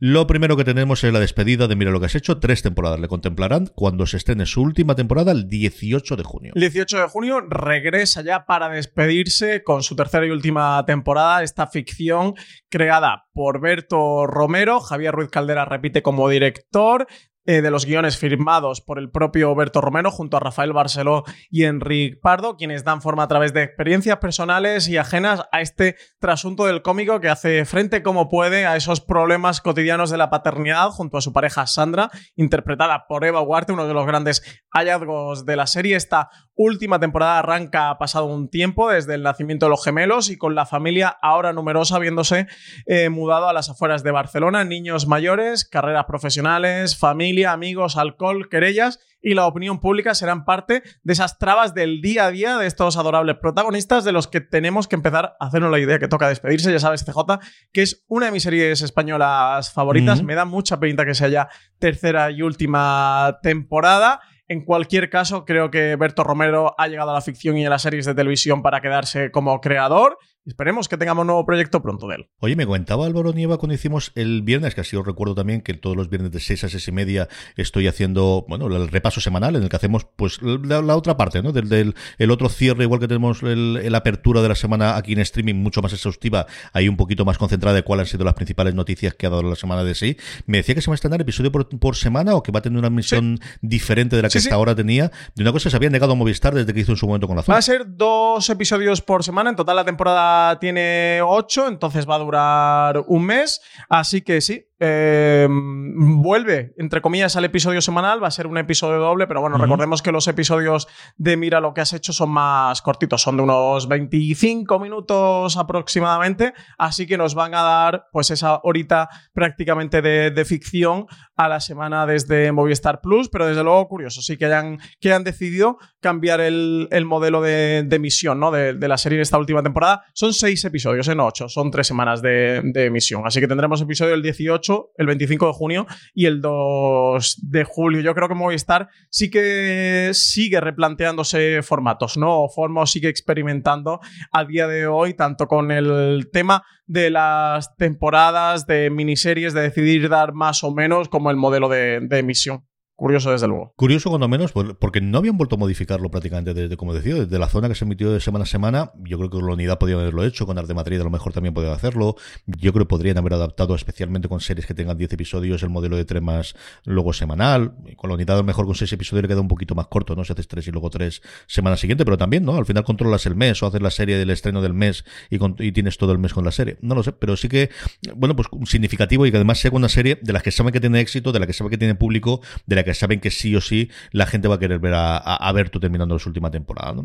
Lo primero que tenemos es la despedida de Mira lo que has hecho. Tres temporadas le contemplarán cuando se estrene su última temporada el 18 de junio. El 18 de junio regresa ya para despedirse con su tercera y última temporada. Esta ficción creada por Berto Romero. Javier Ruiz Caldera repite como director. Eh, de los guiones firmados por el propio Berto Romero junto a Rafael Barceló y Enrique Pardo, quienes dan forma a través de experiencias personales y ajenas a este trasunto del cómico que hace frente como puede a esos problemas cotidianos de la paternidad junto a su pareja Sandra, interpretada por Eva Huarte, uno de los grandes hallazgos de la serie. Esta última temporada arranca pasado un tiempo desde el nacimiento de los gemelos y con la familia ahora numerosa habiéndose eh, mudado a las afueras de Barcelona, niños mayores, carreras profesionales, familia amigos, alcohol, querellas y la opinión pública serán parte de esas trabas del día a día de estos adorables protagonistas de los que tenemos que empezar a hacernos la idea que toca despedirse. Ya sabes, CJ, que es una de mis series españolas favoritas. Me da mucha pinta que sea ya tercera y última temporada. En cualquier caso, creo que Berto Romero ha llegado a la ficción y a las series de televisión para quedarse como creador Esperemos que tengamos un nuevo proyecto pronto de él. Oye, me comentaba Álvaro Nieva cuando hicimos el viernes, que así os recuerdo también que todos los viernes de 6 a 6 y media estoy haciendo, bueno, el repaso semanal en el que hacemos pues la, otra parte, ¿no? Del, el otro cierre, igual que tenemos el, apertura de la semana aquí en streaming mucho más exhaustiva, ahí un poquito más concentrada de cuáles han sido las principales noticias que ha dado la semana de sí. Me decía que se va a estrenar episodio por, semana o que va a tener una misión diferente de la que hasta ahora tenía. De una cosa se había negado a Movistar desde que hizo en su momento con la zona. Va a ser dos episodios por semana, en total la temporada tiene 8, entonces va a durar un mes. Así que sí, eh, vuelve, entre comillas, al episodio semanal, va a ser un episodio doble, pero bueno, recordemos que los episodios de Mira lo que has hecho son más cortitos, son de unos 25 minutos aproximadamente, así que nos van a dar pues esa horita prácticamente de, ficción a la semana desde Movistar Plus, pero desde luego curioso, sí que hayan, que hayan decidido cambiar el, modelo de, emisión ¿no? de, la serie en esta última temporada. Son seis episodios, en ocho, son tres semanas de, de emisión, así que tendremos episodio el 18, el 25 de junio y el 2 de julio. Yo creo que Movistar sí que sigue replanteándose formatos, ¿no? Formo sigue experimentando a día de hoy, tanto con el tema de las temporadas, de miniseries, de decidir dar más o menos, como el modelo de emisión. Curioso, desde luego. Curioso, cuando menos, porque no habían vuelto a modificarlo prácticamente desde, como decía, desde la zona que se emitió de semana a semana. Yo creo que la unidad podía haberlo hecho, con Arte Madrid a lo mejor también podía hacerlo. Yo creo que podrían haber adaptado, especialmente con series que tengan 10 episodios, el modelo de tres más luego semanal. Con la unidad a lo mejor con 6 episodios le queda un poquito más corto, ¿no? Si haces 3 y luego 3 semana siguiente, pero también, ¿no? Al final controlas el mes o haces la serie del estreno del mes y, y tienes todo el mes con la serie. No lo sé, pero sí que, bueno, pues significativo y que además sea una serie de la que saben que tiene éxito, de la que saben que tiene público, de la que saben que sí o sí la gente va a querer ver a, ver tú terminando su última temporada.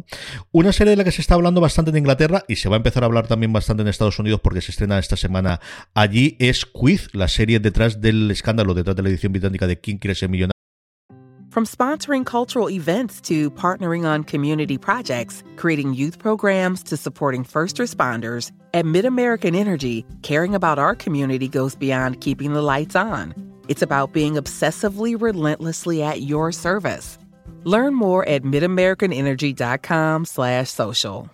Una serie de la que se está hablando bastante en Inglaterra y se va a empezar a hablar también bastante en Estados Unidos porque se estrena esta semana allí es Quiz, la serie detrás del escándalo, detrás de la edición británica de Quién quiere ser millonario. From sponsoring cultural events to partnering on community projects, creating youth programs to supporting first responders, at MidAmerican Energy, caring about our community goes beyond keeping the lights on. It's about being obsessively relentlessly at your service. Learn more at midamericanenergy.com slash social.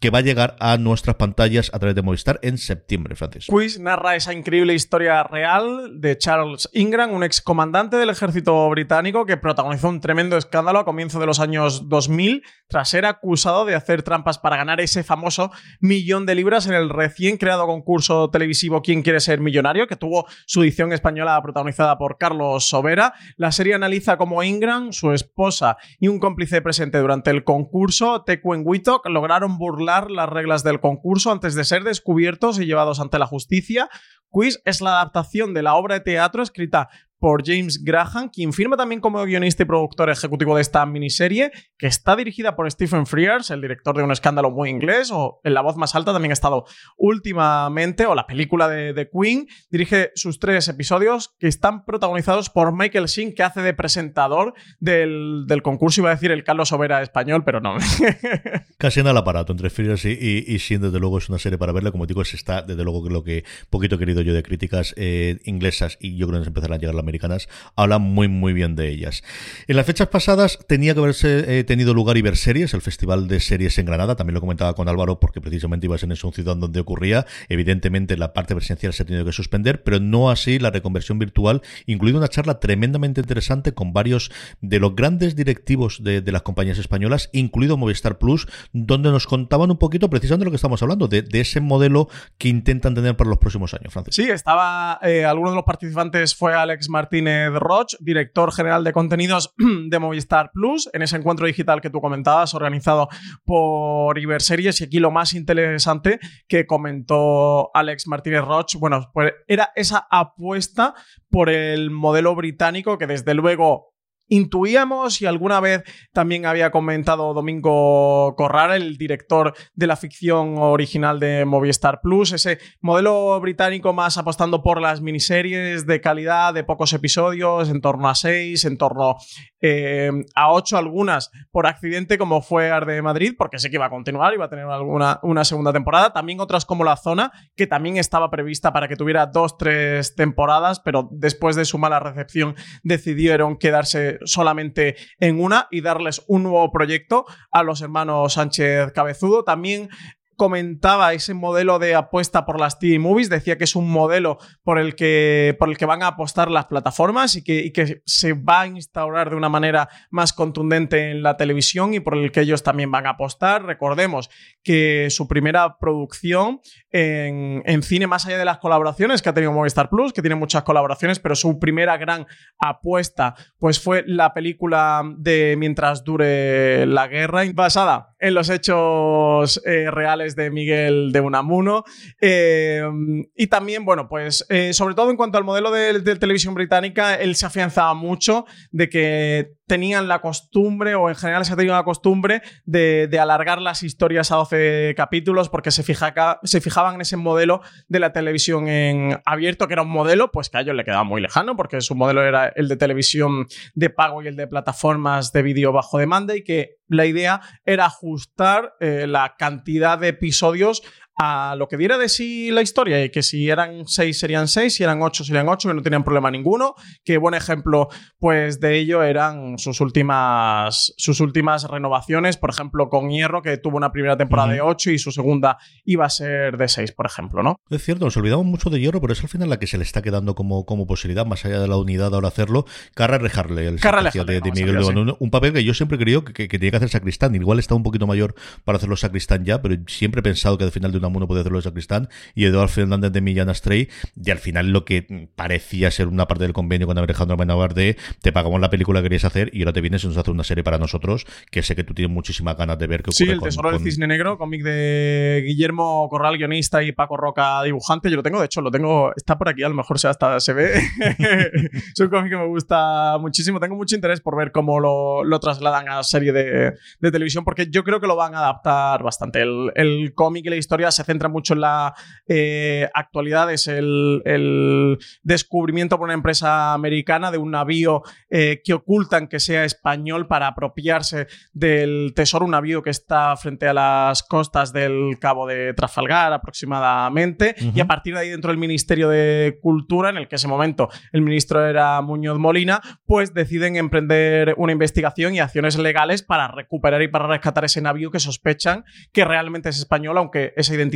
Que va a llegar a nuestras pantallas a través de Movistar en septiembre, Francis. Quiz narra esa increíble historia real de Charles Ingram, un excomandante del ejército británico que protagonizó un tremendo escándalo a comienzos de los años 2000 tras ser acusado de hacer trampas para ganar ese famoso millón de libras en el recién creado concurso televisivo ¿Quién quiere ser millonario? que tuvo su edición española protagonizada por Carlos Sobera. La serie analiza cómo Ingram, su esposa y un cómplice presente durante el concurso, Wittok, lograron burlar las reglas del concurso antes de ser descubiertos y llevados ante la justicia. Quiz es la adaptación de la obra de teatro escrita por James Graham, quien firma también como guionista y productor ejecutivo de esta miniserie, que está dirigida por Stephen Frears, el director de Un escándalo muy inglés, o En la voz más alta también ha estado últimamente, o la película de, Queen, dirige sus tres episodios que están protagonizados por Michael Sheen, que hace de presentador del, concurso, iba a decir el Carlos Sobera español, pero no. Casi en el aparato, entre Frears y, y, Sheen, desde luego es una serie para verla, como digo, es está, desde luego, lo que poquito querido yo de críticas eh, inglesas, y yo creo que nos empezará a llegar la americanas hablan muy muy bien de ellas. En las fechas pasadas tenía que haberse eh, tenido lugar Iberseries, el festival de series en Granada, también lo comentaba con Álvaro porque precisamente iba a ser en esa ciudad donde ocurría. Evidentemente la parte presencial se ha tenido que suspender, pero no así la reconversión virtual, incluido una charla tremendamente interesante con varios de los grandes directivos de, las compañías españolas, incluido Movistar Plus, donde nos contaban un poquito precisamente lo que estamos hablando, de, ese modelo que intentan tener para los próximos años, Francis. Sí, estaba, eh, alguno de los participantes fue Alex Martínez Roch, director general de contenidos de Movistar Plus, en ese encuentro digital que tú comentabas, organizado por Iberseries. Y aquí lo más interesante que comentó Alex Martínez Roch, bueno, pues era esa apuesta por el modelo británico que desde luego intuíamos y alguna vez también había comentado Domingo Corrara, el director de la ficción original de Movistar Plus, ese modelo británico más apostando por las miniseries de calidad, de pocos episodios, en torno a seis, en torno eh, a ocho algunas por accidente, como fue Arde Madrid, porque sé que iba a continuar, iba a tener alguna, una segunda temporada. También otras como La Zona, que también estaba prevista para que tuviera dos, tres temporadas, pero después de su mala recepción decidieron quedarse solamente en una y darles un nuevo proyecto a los hermanos Sánchez Cabezudo. También comentaba ese modelo de apuesta por las TV movies, decía que es un modelo por el que, por el que van a apostar las plataformas y que, se va a instaurar de una manera más contundente en la televisión y por el que ellos también van a apostar. Recordemos que su primera producción en, en cine, más allá de las colaboraciones que ha tenido Movistar Plus, que tiene muchas colaboraciones, pero su primera gran apuesta pues fue la película de Mientras dure la guerra, basada en los hechos eh, reales de Miguel de Unamuno. Eh, y también, bueno, pues eh, sobre todo en cuanto al modelo de, de televisión británica, él se afianzaba mucho de que tenían la costumbre, o en general se ha tenido la costumbre, de, alargar las historias a 12 capítulos porque se, se fijaban en ese modelo de la televisión en abierto, que era un modelo pues que a ellos le quedaba muy lejano porque su modelo era el de televisión de pago y el de plataformas de vídeo bajo demanda y que la idea era ajustar eh, la cantidad de episodios a lo que diera de sí la historia y que si eran seis serían seis, si eran ocho serían ocho, que no tenían problema ninguno. Que buen ejemplo pues de ello eran sus últimas, sus últimas renovaciones, por ejemplo con Hierro, que tuvo una primera temporada de ocho y su segunda iba a ser de seis, por ejemplo, ¿no? Es cierto, nos olvidamos mucho de Hierro, pero es al final la que se le está quedando como, como posibilidad, más allá de la unidad ahora hacerlo. Carra Rejarle, el Carra de, de, Miguel un, un papel que yo siempre he creído que, que, que, tiene que hacer Sacristán. Igual está un poquito mayor para hacerlo Sacristán ya, pero siempre he pensado que al final de una uno puede hacerlo de Sacristán y Eduardo Fernández de Millán Astray. Y al final lo que parecía ser una parte del convenio con Alejandro Amenábar de te pagamos la película que querías hacer y ahora te vienes y nos hace una serie para nosotros que sé que tú tienes muchísimas ganas de ver. Que sí, El Tesoro con, del Cisne Negro, cómic de Guillermo Corral, guionista y Paco Roca, dibujante. Yo lo tengo, de hecho, lo tengo, está por aquí, a lo mejor se, hasta se ve. es un cómic que me gusta muchísimo. Tengo mucho interés por ver cómo lo, lo trasladan a serie de, de, televisión porque yo creo que lo van a adaptar bastante. El, el cómic y la historia se centra mucho en la eh, actualidad, es el, el, descubrimiento por una empresa americana de un navío eh, que ocultan que sea español para apropiarse del tesoro, un navío que está frente a las costas del Cabo de Trafalgar aproximadamente, uh -huh. y a partir de ahí dentro del Ministerio de Cultura, en el que ese momento el ministro era Muñoz Molina, pues deciden emprender una investigación y acciones legales para recuperar y para rescatar ese navío que sospechan que realmente es español, aunque esa identidad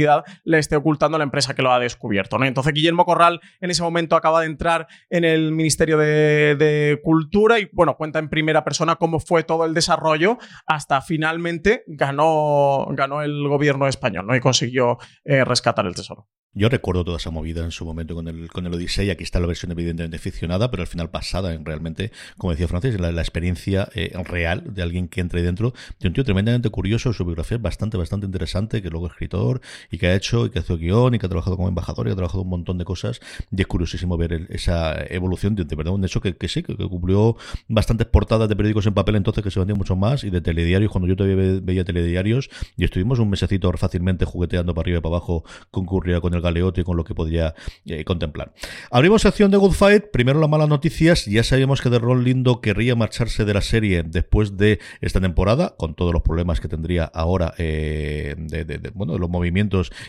le esté ocultando a la empresa que lo ha descubierto. ¿no? Entonces Guillermo Corral en ese momento acaba de entrar en el Ministerio de, Cultura y bueno, cuenta en primera persona cómo fue todo el desarrollo hasta finalmente ganó, ganó el gobierno español ¿no? y consiguió eh, rescatar el tesoro. Yo recuerdo toda esa movida en su momento con el, con el Odyssey. Aquí está la versión evidentemente ficcionada, pero al final basada en realmente, como decía Francis, la, la experiencia eh, real de alguien que entra ahí dentro. De un tío tremendamente curioso, su biografía es bastante, bastante interesante, que luego es escritor y que ha hecho, y que hace guion, y que ha trabajado como embajador, y ha trabajado un montón de cosas. Y es curiosísimo ver esa evolución de, de, verdad, un hecho que, sí, que, cumplió bastantes portadas de periódicos en papel entonces que se vendían mucho más, y de telediarios, cuando yo todavía ve, veía telediarios, y estuvimos un mesecito fácilmente jugueteando para arriba y para abajo, concurría con el galeote y con lo que podría eh, contemplar. Abrimos sección de Good Fight. Primero las malas noticias. Ya sabíamos que de Ron Lindo querría marcharse de la serie después de esta temporada, con todos los problemas que tendría ahora eh, de, de, de, bueno, de los movimientos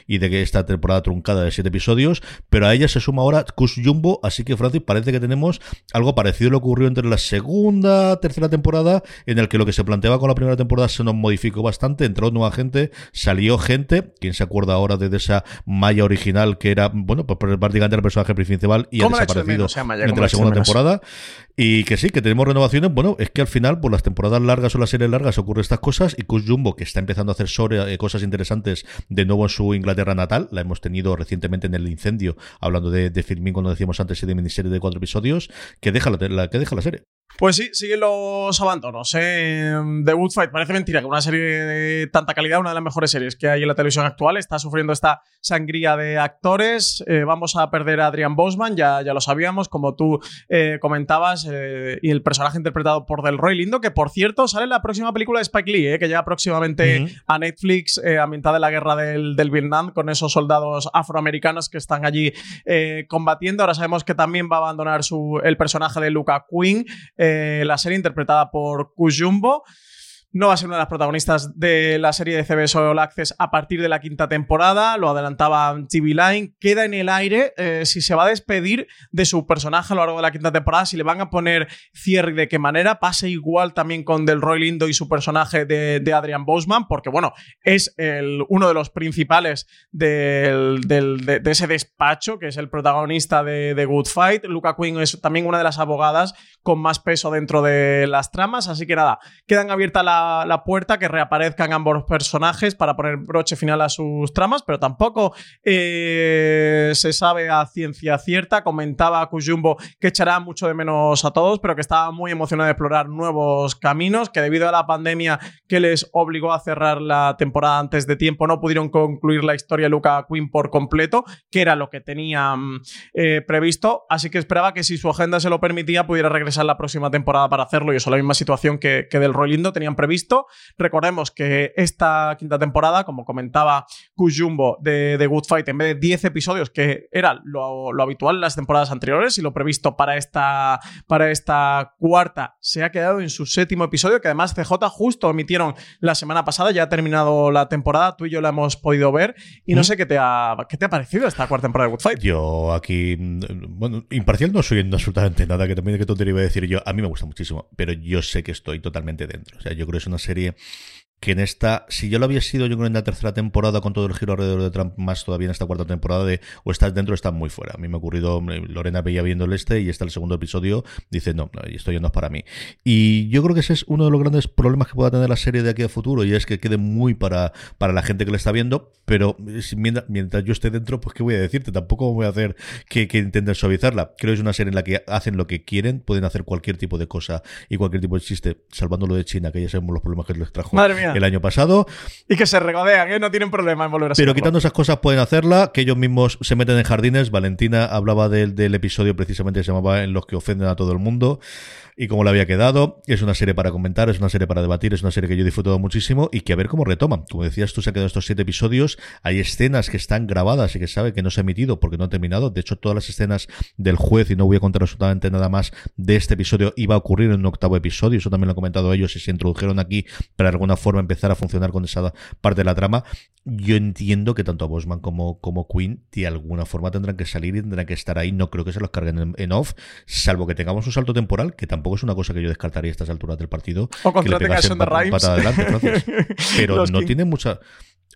y de que esta temporada truncada de siete episodios. Pero a ella se suma ahora Kush Jumbo. Así que, Francis, parece que tenemos algo parecido a lo que ocurrió entre la segunda, tercera temporada, en el que lo que se planteaba con la primera temporada se nos modificó bastante. Entró nueva gente, salió gente. ¿Quién se acuerda ahora de esa malla original que era, bueno, pues prácticamente el personaje principal y ha desaparecido de menos, Maya, entre la segunda temporada. Y que sí, que tenemos renovaciones. Bueno, es que al final, por las temporadas largas o las series largas ocurren estas cosas. Y Kush Jumbo, que está empezando a hacer sobre, eh, cosas interesantes de nuevo su Inglaterra natal, la hemos tenido recientemente en el incendio, hablando de, de filming, cuando decíamos antes, y de miniserie de cuatro episodios, que deja la, la que deja la serie. Pues sí, siguen los abandonos. ¿eh? The Wood Fight parece mentira que una serie de tanta calidad, una de las mejores series que hay en la televisión actual, está sufriendo esta sangría de actores. Eh, vamos a perder a Adrian Bosman, ya, ya lo sabíamos, como tú eh, comentabas, eh, y el personaje interpretado por Delroy Lindo, que por cierto sale en la próxima película de Spike Lee, que llega próximamente uh -huh. a Netflix, ambientada en la guerra del, del, Vietnam, con esos soldados afroamericanos que están allí combatiendo. Ahora sabemos que también va a abandonar su, el personaje de Luca Quinn eh, la serie interpretada por Kujumbo. No va a ser una de las protagonistas de la serie de CBS All Access a partir de la quinta temporada, lo adelantaba TV Line, queda en el aire eh, si se va a despedir de su personaje a lo largo de la quinta temporada, si le van a poner cierre y de qué manera, pase igual también con Delroy Lindo y su personaje de, Adrian Boseman, porque bueno, es uno de los principales del, de, ese despacho, que es el protagonista de, de Good Fight. Luca Quinn es también una de las abogadas con más peso dentro de las tramas, así que nada, quedan abiertas la puerta que reaparezcan ambos personajes para poner broche final a sus tramas, pero tampoco eh, se sabe a ciencia cierta. Comentaba Kujumbo que echará mucho de menos a todos, pero que estaba muy emocionado de explorar nuevos caminos, que debido a la pandemia que les obligó a cerrar la temporada antes de tiempo, no pudieron concluir la historia de Luca Quinn por completo, que era lo que tenían eh, previsto. Así que esperaba que si su agenda se lo permitía, pudiera regresar la próxima temporada para hacerlo. Y eso, la misma situación que, que del Rolindo tenían previsto visto. Recordemos que esta quinta temporada, como comentaba Kujumbo de, de Good Fight, en vez de 10 episodios, que era lo, lo, habitual en las temporadas anteriores y lo previsto para esta, para esta cuarta, se ha quedado en su séptimo episodio, que además CJ justo emitieron la semana pasada, ya ha terminado la temporada, tú y yo la hemos podido ver, y no ¿Mm? sé qué te, ha, qué te ha parecido esta cuarta temporada de Good Fight. Yo aquí, bueno, imparcial no soy absolutamente nada, que también que tontería iba a decir yo, a mí me gusta muchísimo, pero yo sé que estoy totalmente dentro, o sea, yo creo es una serie que en esta, si yo lo había sido yo creo en la tercera temporada con todo el giro alrededor de Trump, más todavía en esta cuarta temporada de o estás dentro o estás muy fuera. A mí me ha ocurrido, Lorena veía viendo el este y está el segundo episodio, dice no, esto ya no es para mí. Y yo creo que ese es uno de los grandes problemas que pueda tener la serie de aquí a futuro y es que quede muy para, para la gente que le está viendo, pero mientras, mientras yo esté dentro, pues qué voy a decirte, tampoco voy a hacer que, que intenten suavizarla. Creo que es una serie en la que hacen lo que quieren, pueden hacer cualquier tipo de cosa y cualquier tipo de chiste, salvando lo de China, que ya sabemos los problemas que les trajo. Madre mía el año pasado. Y que se regodean, ¿eh? no tienen problema en volver a Pero quitando esas cosas pueden hacerla, que ellos mismos se meten en jardines. Valentina hablaba del, del episodio precisamente que se llamaba En los que ofenden a todo el mundo y cómo le había quedado. Es una serie para comentar, es una serie para debatir, es una serie que yo he disfrutado muchísimo y que a ver cómo retoman. Como decías tú, se han quedado estos siete episodios. Hay escenas que están grabadas y que sabe que no se ha emitido porque no ha terminado. De hecho, todas las escenas del juez, y no voy a contar absolutamente nada más de este episodio, iba a ocurrir en un octavo episodio. Eso también lo han comentado ellos y se introdujeron aquí para de alguna forma empezar a funcionar con esa parte de la trama. Yo entiendo que tanto Bosman como, como Queen de alguna forma tendrán que salir y tendrán que estar ahí. No creo que se los carguen en, en off, salvo que tengamos un salto temporal, que tampoco es una cosa que yo descartaría a estas alturas del partido. O que le pegasen pat patada adelante, Pero no tiene mucha...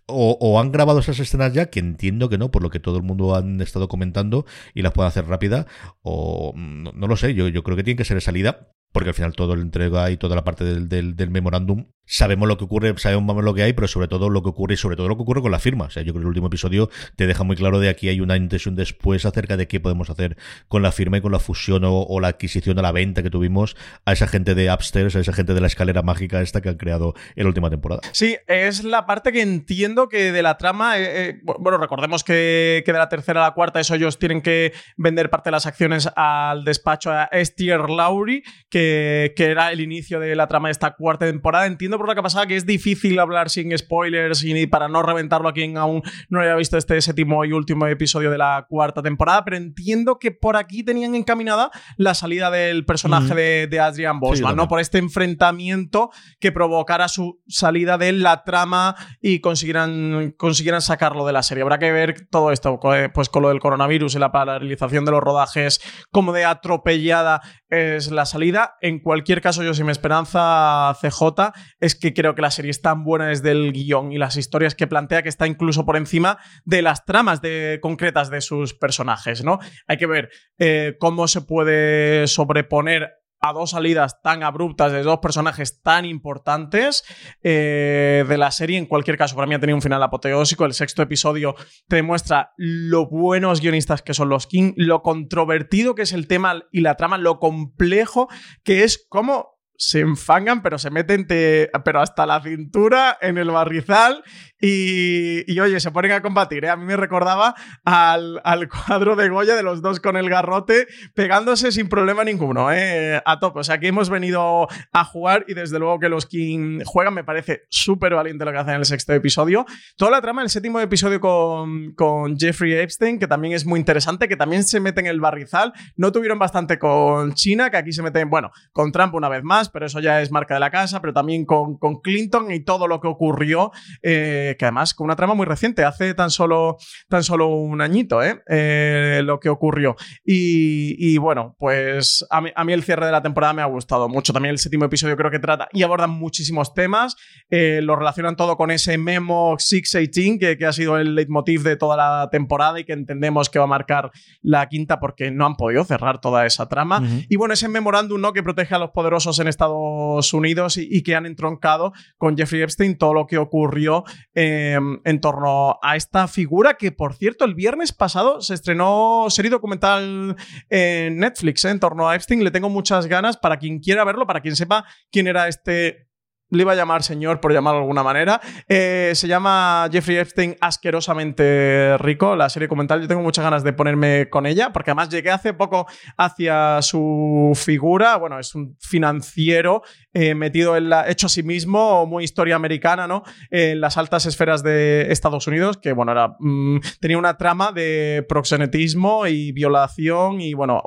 O, o, han grabado esas escenas ya, que entiendo que no, por lo que todo el mundo han estado comentando y las pueden hacer rápida, o no, no lo sé, yo, yo creo que tiene que ser de salida, porque al final todo el entrega y toda la parte del, del, del memorándum sabemos lo que ocurre, sabemos lo que hay, pero sobre todo lo que ocurre y sobre todo lo que ocurre con la firma. O sea, yo creo que el último episodio te deja muy claro de aquí hay una intención después acerca de qué podemos hacer con la firma y con la fusión o, la adquisición o la venta que tuvimos a esa gente de Upstairs, a esa gente de la escalera mágica esta que han creado en la última temporada. Sí, es la parte que entiendo que de la trama, eh, eh, bueno, recordemos que, que, de la tercera a la cuarta, eso ellos tienen que vender parte de las acciones al despacho a Estier Lowry, que, que era el inicio de la trama de esta cuarta temporada. Entiendo por lo que pasaba que es difícil hablar sin spoilers y para no reventarlo a quien aún no haya visto este séptimo y último episodio de la cuarta temporada, pero entiendo que por aquí tenían encaminada la salida del personaje mm. de, de, Adrian Bosman, sí, ¿no? Por este enfrentamiento que provocara su salida de la trama y consiguieran, consiguieran sacarlo de la serie. Habrá que ver todo esto, pues con lo del coronavirus y la paralización de los rodajes, como de atropellada es la salida. En cualquier caso, yo si mi esperanza CJ es que creo que la serie es tan buena desde el guion y las historias que plantea que está incluso por encima de las tramas de, concretas de sus personajes, ¿no? Hay que ver eh, cómo se puede sobreponer a dos salidas tan abruptas de dos personajes tan importantes eh, de la serie. En cualquier caso, para mí ha tenido un final apoteósico. El sexto episodio te demuestra lo buenos guionistas que son los King, lo controvertido que es el tema y la trama, lo complejo que es cómo se enfangan, pero se meten te, pero hasta la cintura en el barrizal y, y, oye, se ponen a combatir. ¿eh? A mí me recordaba al, al, cuadro de Goya de los dos con el garrote pegándose sin problema ninguno, ¿eh? a tope. O sea, aquí hemos venido a jugar y desde luego que los King juegan me parece súper valiente lo que hacen en el sexto episodio. Toda la trama, el séptimo episodio con, con Jeffrey Epstein, que también es muy interesante, que también se mete en el barrizal. No tuvieron bastante con China, que aquí se meten, bueno, con Trump una vez más pero eso ya es marca de la casa, pero también con, con Clinton y todo lo que ocurrió, eh, que además con una trama muy reciente, hace tan solo, tan solo un añito, ¿eh? Eh, lo que ocurrió. Y, y bueno, pues a mí, a mí, el cierre de la temporada me ha gustado mucho. También el séptimo episodio creo que trata y abordan muchísimos temas, lo relacionan todo con ese memo 618, que, que ha sido el leitmotiv de toda la temporada y que entendemos que va a marcar la quinta porque no han podido cerrar toda esa trama. Y bueno, ese memorándum ¿no? que protege a los poderosos en Estados Unidos y, que han entroncado con Jeffrey Epstein todo lo que ocurrió em, en torno a esta figura que, por cierto, el viernes pasado se estrenó serie documental en Netflix ¿eh? en torno a Epstein. Le tengo muchas ganas para quien quiera verlo, para quien sepa quién era este le iba a llamar señor por llamarlo de alguna manera. Eh, se llama Jeffrey Epstein asquerosamente rico, la serie documental. Yo tengo muchas ganas de ponerme con ella, porque además llegué hace poco hacia su figura. Bueno, es un financiero eh, metido en la, hecho a sí mismo, muy historia americana, ¿no? En las altas esferas de Estados Unidos, que bueno, era, mm, tenía una trama de proxenetismo y violación y bueno,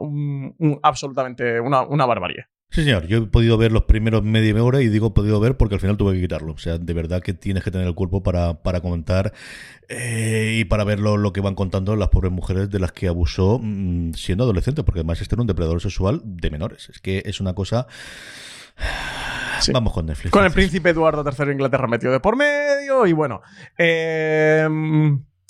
absolutamente una, una barbarie. Sí, señor. Yo he podido ver los primeros media hora y digo podido ver porque al final tuve que quitarlo. O sea, de verdad que tienes que tener el cuerpo para, para comentar eh, y para ver lo, que van contando las pobres mujeres de las que abusó mm, siendo adolescente, porque además este era un depredador sexual de menores. Es que es una cosa... Vamos con Netflix. Con el príncipe Eduardo III de Inglaterra metido de por medio y bueno. Eh,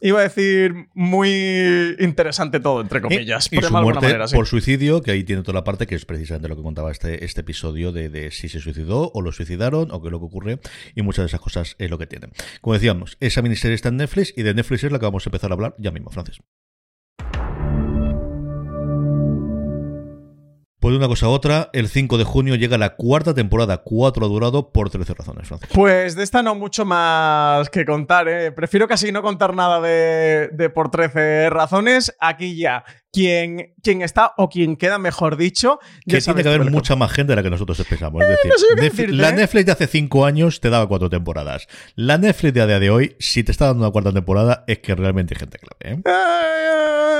Iba a decir muy interesante todo, entre comillas. Y, su muerte por suicidio, que ahí tiene toda la parte que es precisamente lo que contaba este, este episodio de, si se suicidó o lo suicidaron o qué es lo que ocurre y muchas de esas cosas es lo que tienen. Como decíamos, esa miniserie está en Netflix y de Netflix es la que vamos a empezar a hablar ya mismo, Francis. Pues de una cosa a otra, el 5 de junio llega la cuarta temporada, cuatro ha durado por 13 razones, Francis. Pues de esta no mucho más que contar, ¿eh? prefiero casi no contar nada de, por 13 razones. Aquí ya, quien, quien está o quien queda, mejor dicho. Que tiene que haber mucha más gente de la que nosotros pensamos. Es eh, decir, la ¿eh? Netflix de hace 5 años te daba cuatro temporadas. La Netflix de a día de hoy, si te está dando una cuarta temporada, es que realmente hay gente clave.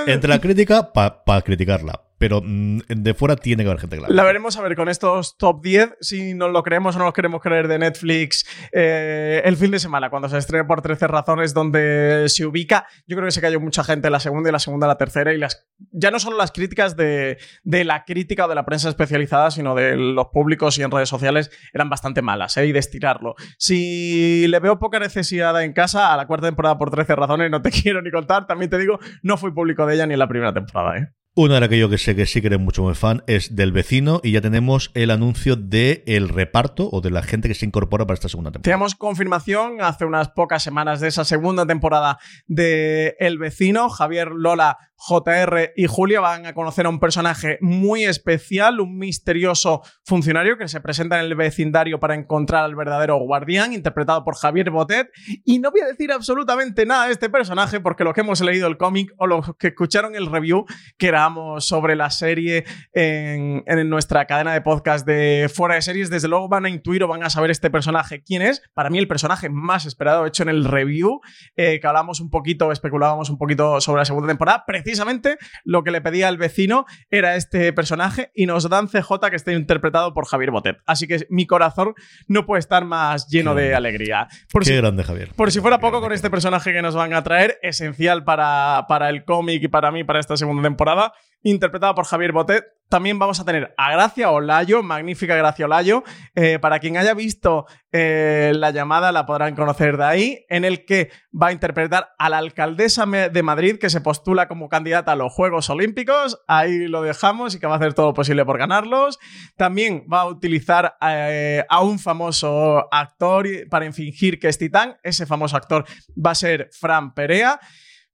Entre la crítica, para criticarla pero mm, de fuera tiene que haber gente clave. La veremos a ver con estos top 10, si nos lo creemos o no nos queremos creer de Netflix eh, el fin de semana, cuando se estrene por 13 razones, donde se ubica. Yo creo que se cayó mucha gente en la segunda y la segunda la tercera, y las ya no solo las críticas de, la crítica o de la prensa especializada, sino de los públicos y en redes sociales eran bastante malas, ¿eh? y de estirarlo. Si le veo poca necesidad en casa a la cuarta temporada por 13 razones, no te quiero ni contar, también te digo, no fui público de ella ni en la primera temporada. ¿eh? Una de aquello que sé que sí que eres mucho muy fan es del vecino y ya tenemos el anuncio del el reparto o de la gente que se incorpora para esta segunda temporada. Teníamos confirmación hace unas pocas semanas de esa segunda temporada de El vecino. Javier Lola JR y Julia van a conocer a un personaje muy especial, un misterioso funcionario que se presenta en el vecindario para encontrar al verdadero guardián, interpretado por Javier Botet. Y no voy a decir absolutamente nada de este personaje porque los que hemos leído el cómic o los que escucharon el review que éramos sobre la serie en, nuestra cadena de podcast de Fuera de Series, desde luego van a intuir o van a saber este personaje quién es. Para mí el personaje más esperado hecho en el review, eh, que hablamos un poquito, especulábamos un poquito sobre la segunda temporada precisamente lo que le pedía el vecino era este personaje y nos dan CJ que está interpretado por Javier Botet. Así que mi corazón no puede estar más lleno de alegría. Por Qué grande, Javier. Por si fuera poco con este personaje que nos van a traer, esencial para, para el cómic y para mí, para esta segunda temporada, interpretada por Javier Botet. También vamos a tener a Gracia Olayo, magnífica Gracia Olayo. Eh, para quien haya visto eh, la llamada, la podrán conocer de ahí, en el que va a interpretar a la alcaldesa de Madrid que se postula como candidata a los Juegos Olímpicos. Ahí lo dejamos y que va a hacer todo lo posible por ganarlos. También va a utilizar eh, a un famoso actor para fingir que es Titán. Ese famoso actor va a ser Fran Perea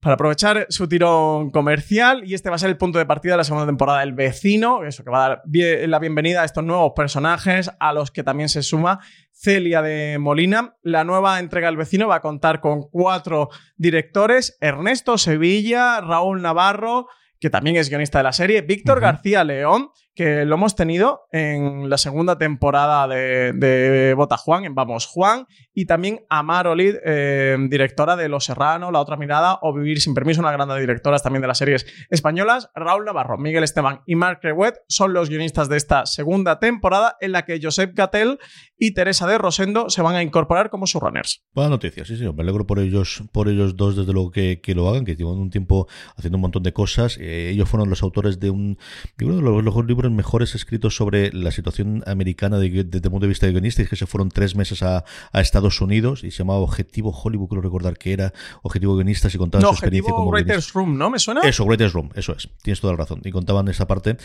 para aprovechar su tirón comercial y este va a ser el punto de partida de la segunda temporada del vecino, eso que va a dar la bienvenida a estos nuevos personajes a los que también se suma Celia de Molina. La nueva entrega del vecino va a contar con cuatro directores, Ernesto Sevilla, Raúl Navarro, que también es guionista de la serie, Víctor García León, que lo hemos tenido en la segunda temporada de, de Bota Juan, en Vamos Juan, y también a Marolid, eh, directora de Los Serrano, La Otra Mirada o Vivir sin Permiso, una gran directoras también de las series españolas. Raúl Navarro, Miguel Esteban y Marc Rewet son los guionistas de esta segunda temporada en la que Josep Gatel y Teresa de Rosendo se van a incorporar como showrunners. Buena noticia, sí, sí, me alegro por ellos, por ellos dos, desde luego que, que lo hagan, que llevan un tiempo haciendo un montón de cosas. Eh, ellos fueron los autores de un, uno de los, los libros mejores escritos sobre la situación americana desde el punto de vista de guionistas, que se fueron tres meses a, a, Estados Unidos y se llamaba Objetivo Hollywood, creo recordar que era Objetivo Guionistas y contaban no, su experiencia como Writers. Room, ¿no? ¿Me suena? Eso, Writers Room, eso es, tienes toda la razón. Y contaban esa parte.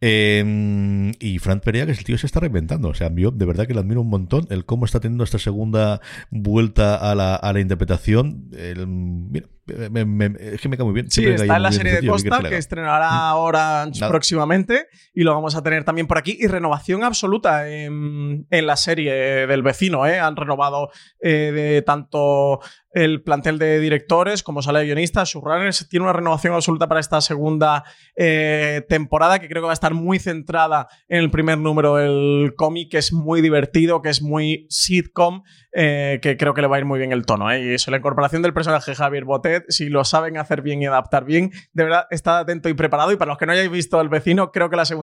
Eh, y Frank Perea, que el tío se está reinventando, o sea, yo de verdad que le admiro un montón el cómo está teniendo esta segunda vuelta a la, a la interpretación. El, mira, me, me, es que me cae muy bien. Sí, Siempre está en la serie de Costa, que que estrenará ahora Nada. próximamente y lo vamos a tener también por aquí. Y renovación absoluta en, en la serie del vecino. ¿eh? Han renovado eh, de tanto el plantel de directores como sala de guionistas. Tiene una renovación absoluta para esta segunda eh, temporada que creo que va a estar muy centrada en el primer número del cómic, que es muy divertido, que es muy sitcom, eh, que creo que le va a ir muy bien el tono. ¿eh? Y eso, la incorporación del personaje Javier Botet, si lo saben hacer bien y adaptar bien, de verdad, está atento y preparado. Y para los que no hayáis visto El vecino, creo que la segunda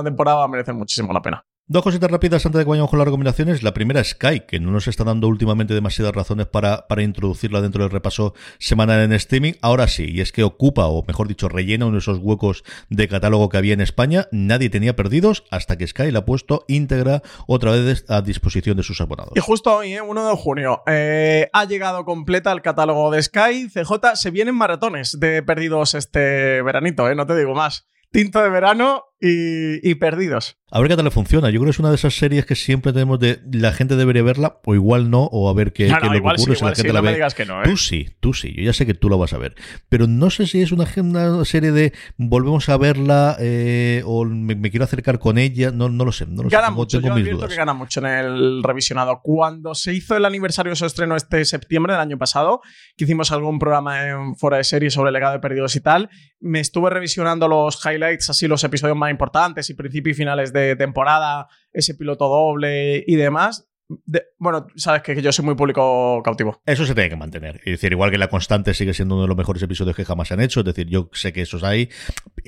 Temporada va a merecer muchísimo la pena. Dos cositas rápidas antes de que vayamos con las recomendaciones. La primera es Sky, que no nos está dando últimamente demasiadas razones para, para introducirla dentro del repaso semanal en streaming. Ahora sí, y es que ocupa, o mejor dicho, rellena uno de esos huecos de catálogo que había en España. Nadie tenía perdidos hasta que Sky la ha puesto íntegra otra vez a disposición de sus abonados. Y justo hoy, ¿eh? 1 de junio, eh, ha llegado completa el catálogo de Sky. CJ, se vienen maratones de perdidos este veranito, ¿eh? no te digo más. Tinto de verano y, y perdidos. A ver qué tal le funciona. Yo creo que es una de esas series que siempre tenemos de la gente debería verla, o igual no, o a ver qué, No, qué no, le ocurre sí, si la gente sí, la no me ve. digas que no, ¿eh? Tú sí, tú sí. Yo ya sé que tú la vas a ver. Pero no sé si es una, una serie de volvemos a verla eh, o me, me quiero acercar con ella. No, no lo sé. No lo sé. Gana Tengo- mucho, tengo yo mis dudas. que gana mucho en el revisionado. Cuando se hizo el aniversario de su estreno este septiembre del año pasado, que hicimos algún programa en Fuera de Series sobre el legado de perdidos y tal, me estuve revisionando los highlights, así los episodios más importantes y principios y finales de temporada, ese piloto doble y demás. De- bueno, sabes que yo soy muy público cautivo. Eso se tiene que mantener. Es decir, igual que La Constante sigue siendo uno de los mejores episodios que jamás han hecho. Es decir, yo sé que esos hay,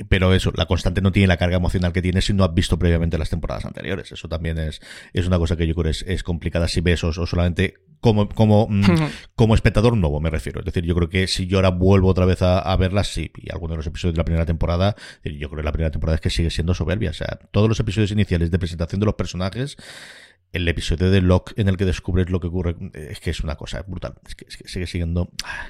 pero eso, La Constante no tiene la carga emocional que tiene si no has visto previamente las temporadas anteriores. Eso también es, es una cosa que yo creo es, es complicada si ves o solamente como, como, mm, como espectador nuevo, me refiero. Es decir, yo creo que si yo ahora vuelvo otra vez a, a verlas, sí, y algunos de los episodios de la primera temporada, yo creo que la primera temporada es que sigue siendo soberbia. O sea, todos los episodios iniciales de presentación de los personajes el episodio de Locke en el que descubres lo que ocurre es que es una cosa brutal. Es que, sigue siguiendo. ¡Ah!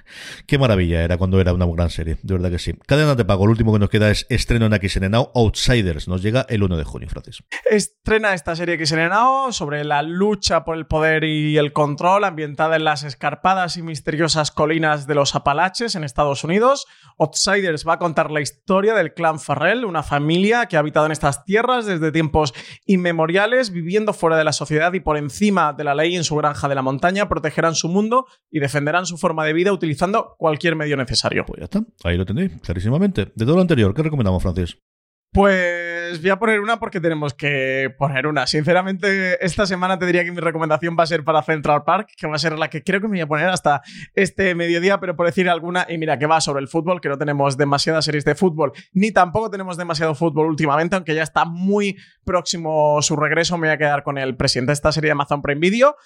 Qué maravilla era cuando era una gran serie, de verdad que sí. Cadena de pago, lo último que nos queda es estreno en Now, Outsiders. Nos llega el 1 de junio, Francis. Estrena esta serie Now sobre la lucha por el poder y el control ambientada en las escarpadas y misteriosas colinas de los Apalaches en Estados Unidos. Outsiders va a contar la historia del clan Farrell, una familia que ha habitado en estas tierras desde tiempos inmemoriales, viviendo fuera de la sociedad y por encima de la ley en su granja de la montaña, protegerán su mundo y defenderán su forma de vida utilizando cualquier medio necesario. Pues ya está, ahí lo tenéis, clarísimamente. De todo lo anterior, ¿qué recomendamos, Francis? Pues voy a poner una porque tenemos que poner una. Sinceramente, esta semana te diría que mi recomendación va a ser para Central Park, que va a ser la que creo que me voy a poner hasta este mediodía, pero por decir alguna, y mira que va sobre el fútbol, que no tenemos demasiadas series de fútbol, ni tampoco tenemos demasiado fútbol últimamente, aunque ya está muy próximo su regreso, me voy a quedar con el presidente de esta serie de Amazon Prime Video.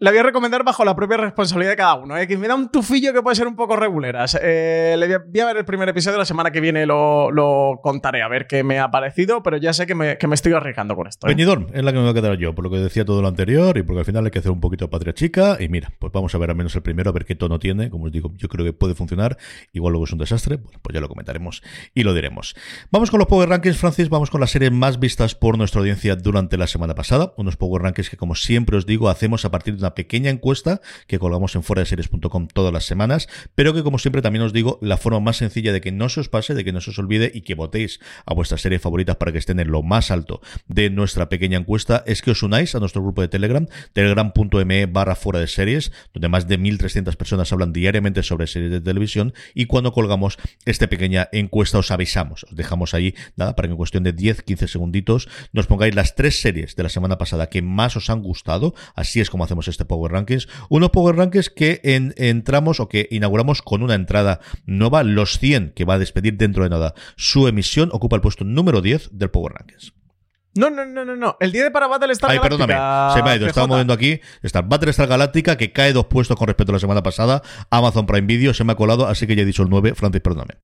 La voy a recomendar bajo la propia responsabilidad de cada uno. ¿eh? Que me da un tufillo que puede ser un poco reguleras. Eh, le voy a, ver el primer episodio, la semana que viene lo, lo, contaré a ver qué me ha parecido, pero ya sé que me, que me estoy arriesgando con esto. ¿eh? es la que me voy a quedar yo, por lo que decía todo lo anterior y porque al final hay que hacer un poquito de patria chica. Y mira, pues vamos a ver al menos el primero, a ver qué tono tiene. Como os digo, yo creo que puede funcionar. Igual luego es un desastre. Bueno, pues ya lo comentaremos y lo diremos. Vamos con los Power Rankings, Francis. Vamos con las series más vistas por nuestra audiencia durante la semana pasada. Unos Power Rankings que, como siempre os digo, hacemos a partir de una pequeña encuesta que colgamos en fuera de series.com todas las semanas, pero que como siempre también os digo, la forma más sencilla de que no se os pase, de que no se os olvide y que votéis a vuestras series favoritas para que estén en lo más alto de nuestra pequeña encuesta es que os unáis a nuestro grupo de Telegram, telegram.me barra fuera de series, donde más de 1.300 personas hablan diariamente sobre series de televisión y cuando colgamos esta pequeña encuesta os avisamos, os dejamos ahí nada para que en cuestión de 10-15 segunditos nos pongáis las tres series de la semana pasada que más os han gustado, así es como hacemos este Power Rankings, unos Power Rankings que entramos o que inauguramos con una entrada nueva, los 100 que va a despedir dentro de nada su emisión, ocupa el puesto número 10 del Power Rankings. No, no, no, no, no. El día de para Battlestar Ay, perdóname. Se me ha ido. Estaba moviendo aquí. Está Battlestar Galáctica, que cae dos puestos con respecto a la semana pasada. Amazon Prime Video se me ha colado, así que ya he dicho el 9. Francis, perdóname.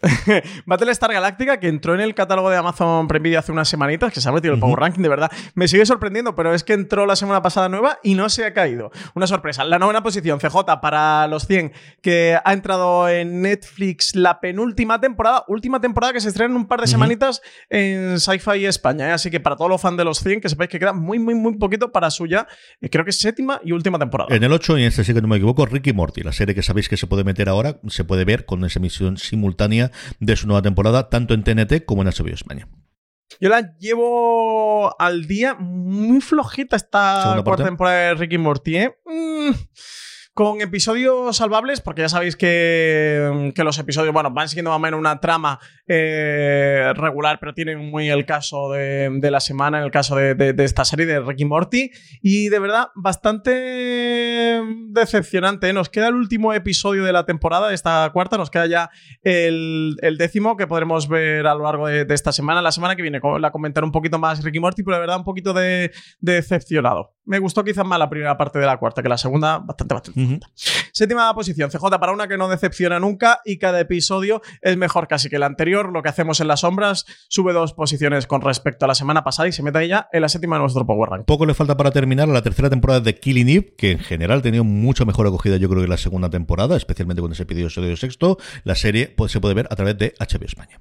Battlestar Galactica, que entró en el catálogo de Amazon Prime Video hace unas semanitas, que se ha metido el Power Ranking, de verdad. Me sigue sorprendiendo, pero es que entró la semana pasada nueva y no se ha caído. Una sorpresa. La novena posición, CJ, para los 100, que ha entrado en Netflix la penúltima temporada, última temporada que se estrena en un par de semanitas en Sci-Fi España. ¿eh? Así que para todos los fans de los 100, que sepáis que queda muy, muy, muy poquito para suya, eh, creo que es séptima y última temporada. En el 8, y en este sí que no me equivoco, Ricky Morty, la serie que sabéis que se puede meter ahora, se puede ver con esa emisión simultánea de su nueva temporada, tanto en TNT como en HBO España. Yo la llevo al día muy flojita esta cuarta temporada de Ricky Morty. ¿eh? Mm, con episodios salvables, porque ya sabéis que, los episodios, bueno, van siguiendo más o menos una trama eh, regular, pero tienen muy el caso de, la semana, en el caso de, esta serie de Ricky Morty. Y de verdad, bastante decepcionante. Nos queda el último episodio de la temporada, de esta cuarta, nos queda ya el, décimo que podremos ver a lo largo de, esta semana. La semana que viene la comentaré un poquito más Ricky Morty, pero de verdad un poquito de, decepcionado. Me gustó quizás más la primera parte de la cuarta que la segunda, bastante, bastante. Séptima posición, CJ para una que no decepciona nunca y cada episodio es mejor casi que el anterior. Lo que hacemos en las sombras sube dos posiciones con respecto a la semana pasada y se mete ya en la séptima de nuestro Power Rank. Poco le falta para terminar a la tercera temporada de Killing Eve, que en general ha tenido mucho mejor acogida yo creo que la segunda temporada, especialmente cuando se pidió el sexto. La serie pues, se puede ver a través de HBO España.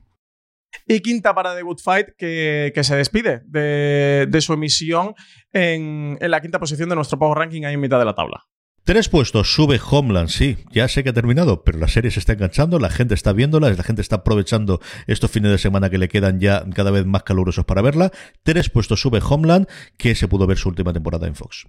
Y quinta para The Good Fight, que, se despide de, su emisión en, en, la quinta posición de nuestro Power Ranking ahí en mitad de la tabla. Tres puestos, sube Homeland, sí, ya sé que ha terminado, pero la serie se está enganchando, la gente está viéndola, la gente está aprovechando estos fines de semana que le quedan ya cada vez más calurosos para verla. Tres puestos, sube Homeland, que se pudo ver su última temporada en Fox.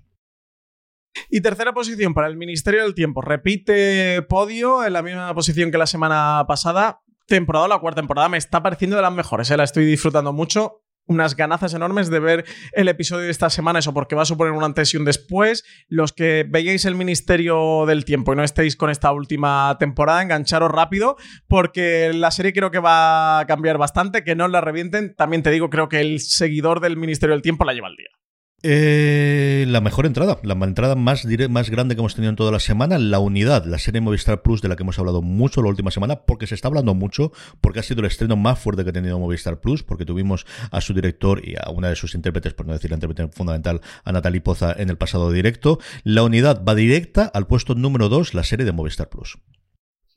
Y tercera posición para el Ministerio del Tiempo. Repite podio en la misma posición que la semana pasada. Temporada, la cuarta temporada, me está pareciendo de las mejores. ¿eh? La estoy disfrutando mucho unas ganazas enormes de ver el episodio de esta semana, eso porque va a suponer un antes y un después. Los que veáis el Ministerio del Tiempo y no estéis con esta última temporada, engancharos rápido, porque la serie creo que va a cambiar bastante, que no la revienten. También te digo, creo que el seguidor del Ministerio del Tiempo la lleva al día. Eh, la mejor entrada, la entrada más, más grande que hemos tenido en toda la semana, la unidad, la serie Movistar Plus de la que hemos hablado mucho la última semana, porque se está hablando mucho, porque ha sido el estreno más fuerte que ha tenido Movistar Plus, porque tuvimos a su director y a una de sus intérpretes, por no decir la intérprete fundamental, a Natalie Poza en el pasado directo. La unidad va directa al puesto número 2, la serie de Movistar Plus.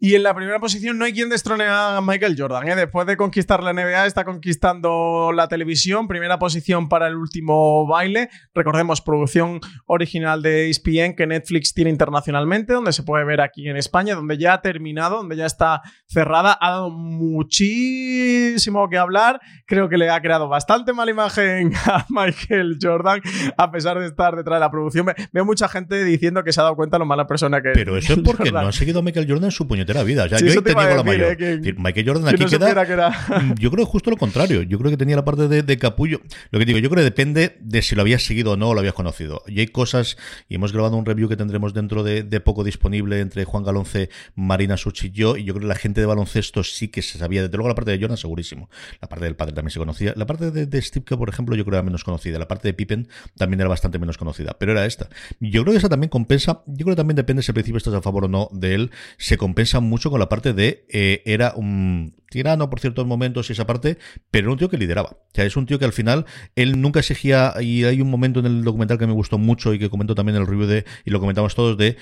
Y en la primera posición no hay quien destrone a Michael Jordan. ¿eh? Después de conquistar la NBA, está conquistando la televisión. Primera posición para el último baile. Recordemos, producción original de ESPN que Netflix tiene internacionalmente, donde se puede ver aquí en España, donde ya ha terminado, donde ya está cerrada. Ha dado muchísimo que hablar. Creo que le ha creado bastante mala imagen a Michael Jordan, a pesar de estar detrás de la producción. Veo mucha gente diciendo que se ha dado cuenta de lo mala persona que Pero eso es porque no ha seguido a Michael Jordan en su puñetera puñetera vida. O sea, Sí, yo ahí te la mayor. que- decir, Michael Jordan aquí no queda. supiera que era- Yo creo justo lo contrario. Yo creo que tenía la parte de, de capullo. Lo que digo, yo creo que depende de si lo habías seguido o no o lo habías conocido. Y hay cosas, y hemos grabado un review que tendremos dentro de, de poco disponible entre Juan Galonce, Marina Such y yo. Y yo creo que la gente de baloncesto sí que se sabía. Desde luego la parte de Jordan, segurísimo. La parte del padre también se conocía. La parte de, de Steve, por ejemplo, yo creo que era menos conocida. La parte de Pippen también era bastante menos conocida. Pero era esta. Yo creo que esa también compensa. Yo creo que también depende si al principio estás a favor o no de él. Se compensa mucho con la parte de eh, era un tirano por ciertos momentos y esa parte, pero era un tío que lideraba. O sea, es un tío que al final él nunca exigía, y hay un momento en el documental que me gustó mucho y que comento también en el review de, y lo comentamos todos, de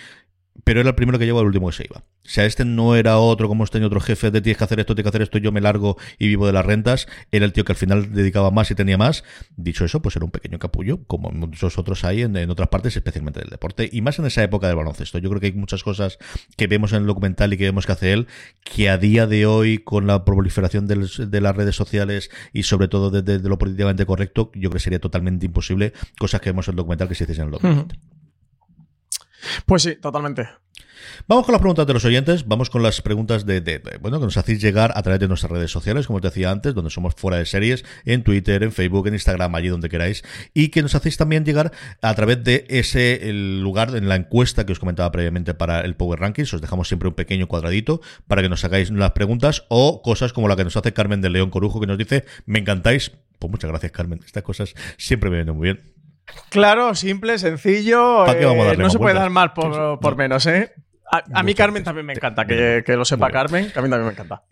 pero era el primero que llegó, el último que se iba. O sea, este no era otro, como este otro jefe de tienes que hacer esto, tienes que hacer esto, yo me largo y vivo de las rentas. Era el tío que al final dedicaba más y tenía más. Dicho eso, pues era un pequeño capullo, como muchos otros hay en, en otras partes, especialmente del deporte, y más en esa época del baloncesto. Yo creo que hay muchas cosas que vemos en el documental y que vemos que hace él, que a día de hoy, con la proliferación del- de las redes sociales y sobre todo de, de- de lo políticamente correcto, yo creo que sería totalmente imposible cosas que vemos en el documental que se dicen en el documental. Pues sí, totalmente. Vamos con las preguntas de los oyentes, vamos con las preguntas de, bueno, que nos hacéis llegar a través de nuestras redes sociales, como os decía antes, donde somos fuera de series, en Twitter, en Facebook, en Instagram, allí donde queráis, y que nos hacéis también llegar a través de ese lugar en la encuesta que os comentaba previamente para el Power Rankings, os dejamos siempre un pequeño cuadradito para que nos hagáis las preguntas o cosas como la que nos hace Carmen de León Corujo, que nos dice, me encantáis, pues muchas gracias Carmen, estas cosas siempre me vienen muy bien. Claro, simple, sencillo. ¿Pa' qué vamos a eh, no se puede dar mal por, por menos, ¿eh? A, a mí Carmen también me encanta, que, que lo sepa. Carmen, que a mí también me encanta.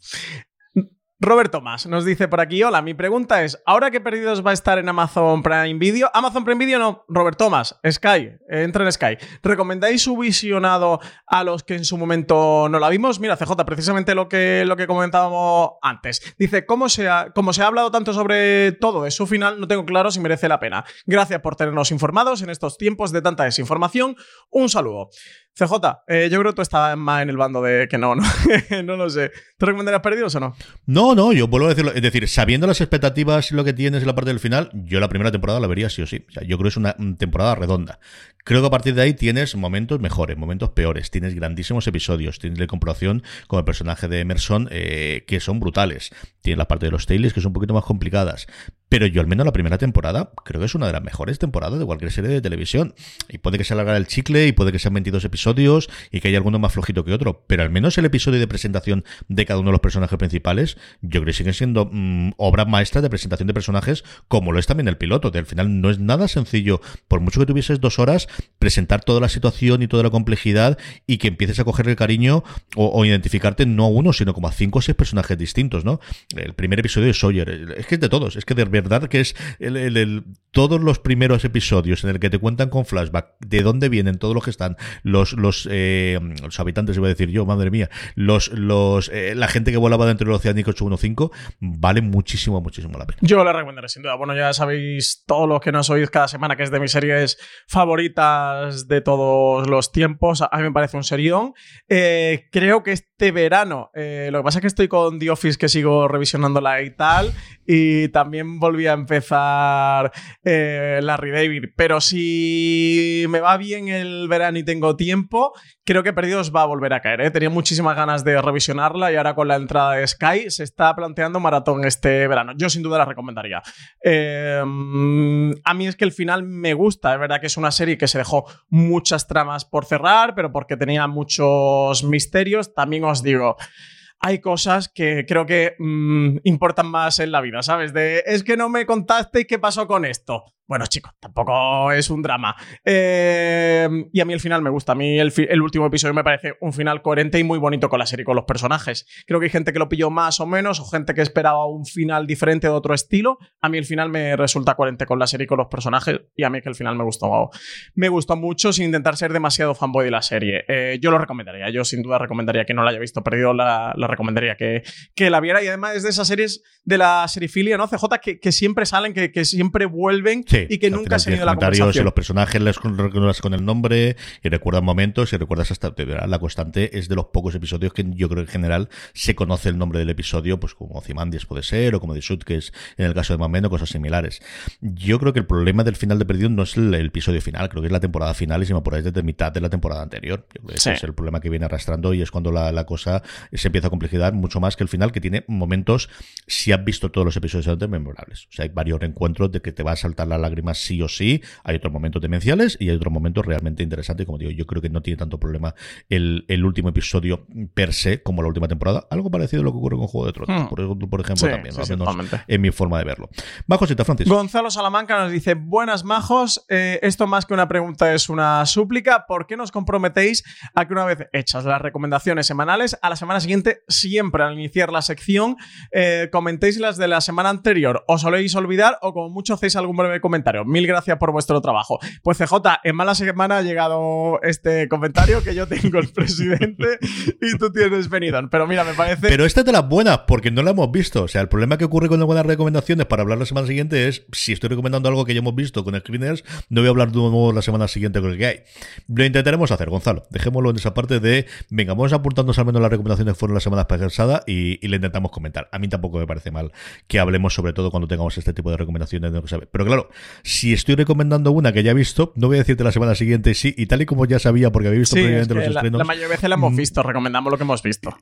Robert Tomás nos dice por aquí, hola, mi pregunta es, ahora que Perdidos va a estar en Amazon Prime Video, Amazon Prime Video no, Robert Tomás, Sky, eh, entra en Sky, ¿recomendáis su visionado a los que en su momento no la vimos? Mira, CJ, precisamente lo que, lo que comentábamos antes. Dice, ¿cómo se, ha, como se ha hablado tanto sobre todo de su final, no tengo claro si merece la pena. Gracias por tenernos informados en estos tiempos de tanta desinformación. Un saludo. CJ, eh, yo creo que tú estás más en el bando de que no, no, no lo sé. ¿Te recomendarías Perdidos o no? No, no, yo vuelvo a decirlo. Es decir, sabiendo las expectativas y lo que tienes en la parte del final, yo la primera temporada la vería sí o sí. Yo creo que es una temporada redonda. Creo que a partir de ahí tienes momentos mejores, momentos peores. Tienes grandísimos episodios. Tienes la comprobación con el personaje de Emerson, eh, que son brutales. Tienes la parte de los Tailies, que son un poquito más complicadas. Pero yo, al menos la primera temporada, creo que es una de las mejores temporadas de cualquier serie de televisión. Y puede que se alargara el chicle, y puede que sean 22 episodios, y que haya alguno más flojito que otro. Pero al menos el episodio de presentación de cada uno de los personajes principales, yo creo que siguen siendo mm, obras maestras de presentación de personajes, como lo es también el piloto. Que al final no es nada sencillo, por mucho que tuvieses dos horas, presentar toda la situación y toda la complejidad, y que empieces a coger el cariño o, o identificarte no a uno, sino como a cinco o seis personajes distintos, ¿no? El primer episodio de Sawyer, es que es de todos, es que de verdad que es todos los primeros episodios en el que te cuentan con flashback de dónde vienen todos los que están, los, los, eh, los habitantes, iba a decir yo, madre mía, los, los, eh, la gente que volaba dentro del Oceánico 815, vale muchísimo, muchísimo la pena. Yo la recomendaré sin duda. Bueno, ya sabéis todos los que nos oís cada semana que es de mis series favoritas de todos los tiempos. A mí me parece un serión. Eh, creo que este verano, lo que pasa es que estoy con The Office que sigo revisionándola y tal, y también volví a empezar eh, Larry David. Pero si me va bien el verano y tengo tiempo, creo que Perdidos va a volver a caer. ¿eh? Tenía muchísimas ganas de revisionarla y ahora con la entrada de Sky se está planteando maratón este verano. Yo sin duda la recomendaría. Eh, a mí es que el final me gusta. Es verdad que es una serie que se dejó muchas tramas por cerrar, pero porque tenía muchos misterios. También os digo hay cosas que creo que mm, importan más en la vida, ¿sabes? De es que no me contaste qué pasó con esto. Bueno, chicos, tampoco es un drama. Eh, y a mí el final me gusta. A mí el, último episodio me parece un final coherente y muy bonito con la serie y con los personajes. Creo que hay gente que lo pilló más o menos, o gente que esperaba un final diferente de otro estilo. A mí el final me resulta coherente con la serie y con los personajes. Y a mí es que el final me gustó, me gustó mucho sin intentar ser demasiado fanboy de la serie. Eh, yo lo recomendaría. Yo sin duda recomendaría que no la haya visto perdido, la, la recomendaría que, que la viera. Y además es de esas series de la serifilia, ¿no? CJ, que, que siempre salen, que, que siempre vuelven. Sí, y que nunca final se ha tienes ido la conversación. y los personajes les recuerdas con el nombre y recuerdas momentos y recuerdas hasta la constante es de los pocos episodios que yo creo que en general se conoce el nombre del episodio pues como Ozymandias puede ser o como que es en el caso de Mameno cosas similares yo creo que el problema del final de Perdido no es el, el episodio final creo que es la temporada final y si me apuráis desde mitad de la temporada anterior yo creo que Sí. ese es el problema que viene arrastrando y es cuando la, la cosa se empieza a complejidad mucho más que el final que tiene momentos si has visto todos los episodios antes memorables o sea hay varios reencuentros de que te va a saltar la lágrima sí o sí hay otros momentos demenciales y hay otros momentos realmente interesantes. Como digo yo creo que no tiene tanto problema el, el último episodio per se como la última temporada. Algo parecido a lo que ocurre con Juego de Tronos. Hmm. por, ejemplo- por ejemplo Sí, también sí, menos en mi forma de verlo. Más cosita Francis Gonzalo Salamanca nos dice, buenas majos, eh, esto más que una pregunta es una súplica, ¿por qué nos comprometéis a que una vez hechas las recomendaciones semanales, a la semana siguiente, siempre al iniciar la sección, eh, comentéis las de la semana anterior? ¿Os soléis olvidar o como mucho hacéis algún breve comentario? Mil gracias por vuestro trabajo. Pues CJ, en mala semana ha llegado este comentario que yo tengo el presidente y tú tienes Benidorm, pero mira, me parece... Pero esta es de las buenas, porque no la hemos visto. O sea, el problema que ocurre con las buenas recomendaciones para hablar la semana siguiente es si estoy recomendando algo que ya hemos visto con screeners, no voy a hablar de nuevo la semana siguiente con el que hay. Lo intentaremos hacer, Gonzalo. Dejémoslo en esa parte de, venga, vamos apuntándonos al menos las recomendaciones que fueron las semanas pasadas y, y le intentamos comentar. A mí tampoco me parece mal que hablemos, sobre todo cuando tengamos este tipo de recomendaciones de lo que sabe. Pero claro, si estoy recomendando una que ya he visto, no voy a decirte la semana siguiente sí, y tal y como ya sabía, porque había visto Sí, es previamente que los la, estrenos. la mayoría de veces la hemos visto, recomendamos lo que hemos visto.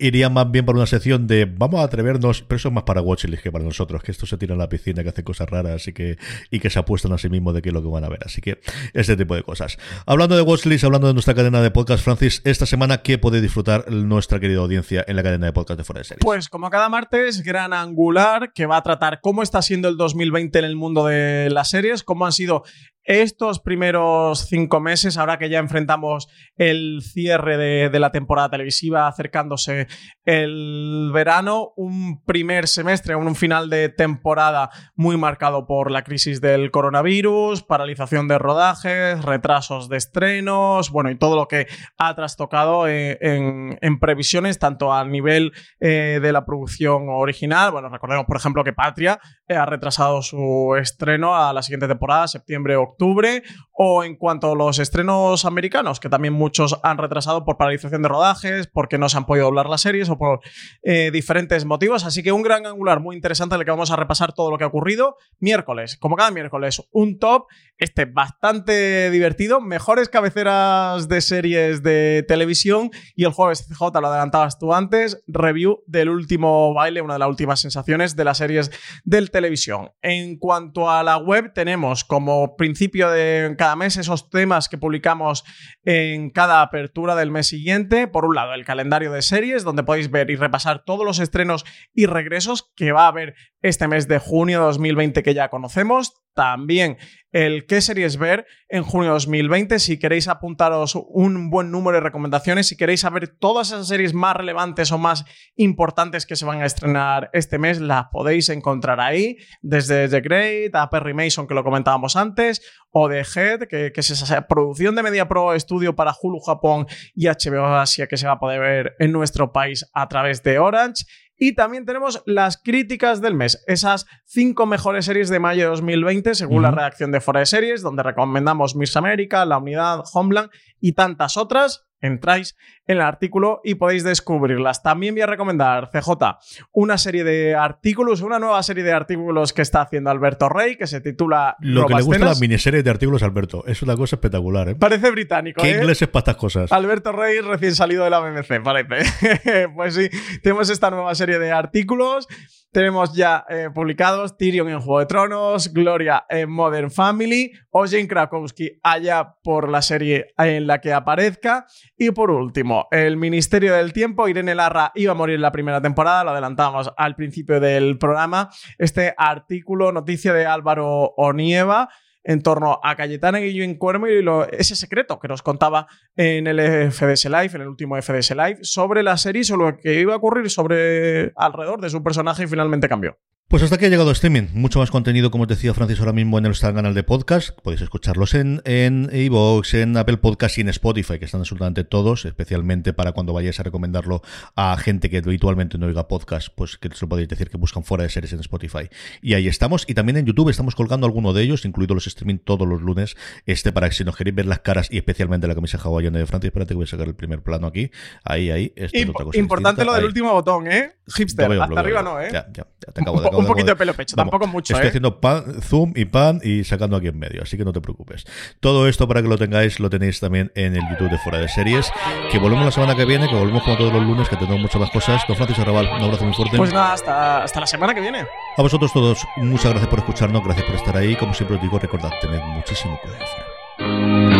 Iría más bien para una sección de vamos a atrevernos, pero eso es más para Watchlist que para nosotros, que estos se tiran a la piscina, que hacen cosas raras y que, y que se apuestan a sí mismos de qué es lo que van a ver. Así que este tipo de cosas. Hablando de Watchlist, hablando de nuestra cadena de podcast, Francis, esta semana, ¿qué puede disfrutar nuestra querida audiencia en la cadena de podcast de Fuera de Series? Pues como cada martes, gran angular que va a tratar cómo está siendo el 2020 en el mundo de las series, cómo han sido estos primeros cinco meses, ahora que ya enfrentamos el cierre de, la temporada televisiva, acercándose el verano, un primer semestre, un final de temporada muy marcado por la crisis del coronavirus, paralización de rodajes, retrasos de estrenos, bueno, y todo lo que ha trastocado eh, en, previsiones, tanto a nivel eh, de la producción original, bueno, recordemos, por ejemplo, que Patria ha retrasado su estreno a la siguiente temporada, septiembre octubre, o en cuanto a los estrenos americanos, que también muchos han retrasado por paralización de rodajes, porque no se han podido doblar las series o por eh, diferentes motivos. Así que un gran angular muy interesante en el que vamos a repasar todo lo que ha ocurrido. Miércoles, como cada miércoles, un top, este bastante divertido, mejores cabeceras de series de televisión y el jueves, CJ, lo adelantabas tú antes, review del último baile, una de las últimas sensaciones de las series del televisión. En cuanto a la web, tenemos como principio de cada mes esos temas que publicamos en cada apertura del mes siguiente. Por un lado, el calendario de series, donde podéis ver y repasar todos los estrenos y regresos que va a haber este mes de junio 2020 que ya conocemos. También el qué series ver en junio 2020. Si queréis apuntaros un buen número de recomendaciones, si queréis saber todas esas series más relevantes o más importantes que se van a estrenar este mes, las podéis encontrar ahí. Desde The Great a Perry Mason, que lo comentábamos antes, o The Head, que, que es esa producción de Media Pro Studio para Hulu Japón y HBO Asia que se va a poder ver en nuestro país a través de Orange. Y también tenemos las críticas del mes, esas cinco mejores series de mayo de 2020, según la redacción de Fora de Series, donde recomendamos Miss América, La Unidad, Homeland y tantas otras. Entráis en el artículo y podéis descubrirlas. También voy a recomendar, CJ, una serie de artículos, una nueva serie de artículos que está haciendo Alberto Rey, que se titula Lo que le gusta las miniseries de artículos, Alberto, es una cosa espectacular, ¿eh? Parece británico, ¿Qué ¿eh? inglés es para estas cosas? Alberto Rey recién salido de la BBC, parece. pues sí, tenemos esta nueva serie de artículos. Tenemos ya eh, publicados Tyrion en Juego de Tronos, Gloria en Modern Family, o Jane Krakowski allá por la serie en la que aparezca. Y por último, El Ministerio del Tiempo. Irene Larra iba a morir en la primera temporada, lo adelantamos al principio del programa. Este artículo, noticia de Álvaro Onieva en torno a Cayetana Guillén Cuervo y lo- ese secreto que nos contaba en el FDS Live, en el último FDS Live, sobre la serie, sobre lo que iba a ocurrir sobre alrededor de su personaje y finalmente cambió. Pues hasta aquí ha llegado streaming. Mucho más contenido, como os decía Francis, ahora mismo en nuestro canal de podcast. Podéis escucharlos en en iVoox, en Apple Podcast y en Spotify, que están absolutamente todos, especialmente para cuando vayáis a recomendarlo a gente que habitualmente no oiga podcast, pues que se lo podéis decir que buscan fuera de series en Spotify. Y ahí estamos. Y también en YouTube estamos colgando alguno de ellos, incluidos los streaming todos los lunes, este para que si nos queréis ver las caras y especialmente la camisa hawaiana de Francis, espérate que voy a sacar el primer plano aquí. Ahí, ahí. Esto es otra cosa Importante distinta. lo del Ahí. último botón, ¿eh? Hipster. Veo, Hasta arriba no, ¿eh? Ya, ya, ya te acabo de- Un poquito de pelo pecho, Vamos, tampoco mucho, Estoy ¿eh? haciendo pan, zoom y pan y sacando aquí en medio, así que no te preocupes. Todo esto para que lo tengáis, lo tenéis también en el YouTube de Fuera de Series. Que volvemos la semana que viene, que volvemos como todos los lunes, que tenemos muchas más cosas. Don Francis Arrabal, un abrazo muy fuerte. Pues nada, hasta, hasta la semana que viene. A vosotros todos, muchas gracias por escucharnos, gracias por estar ahí. Como siempre os digo, recordad, tened muchísimo cuidado.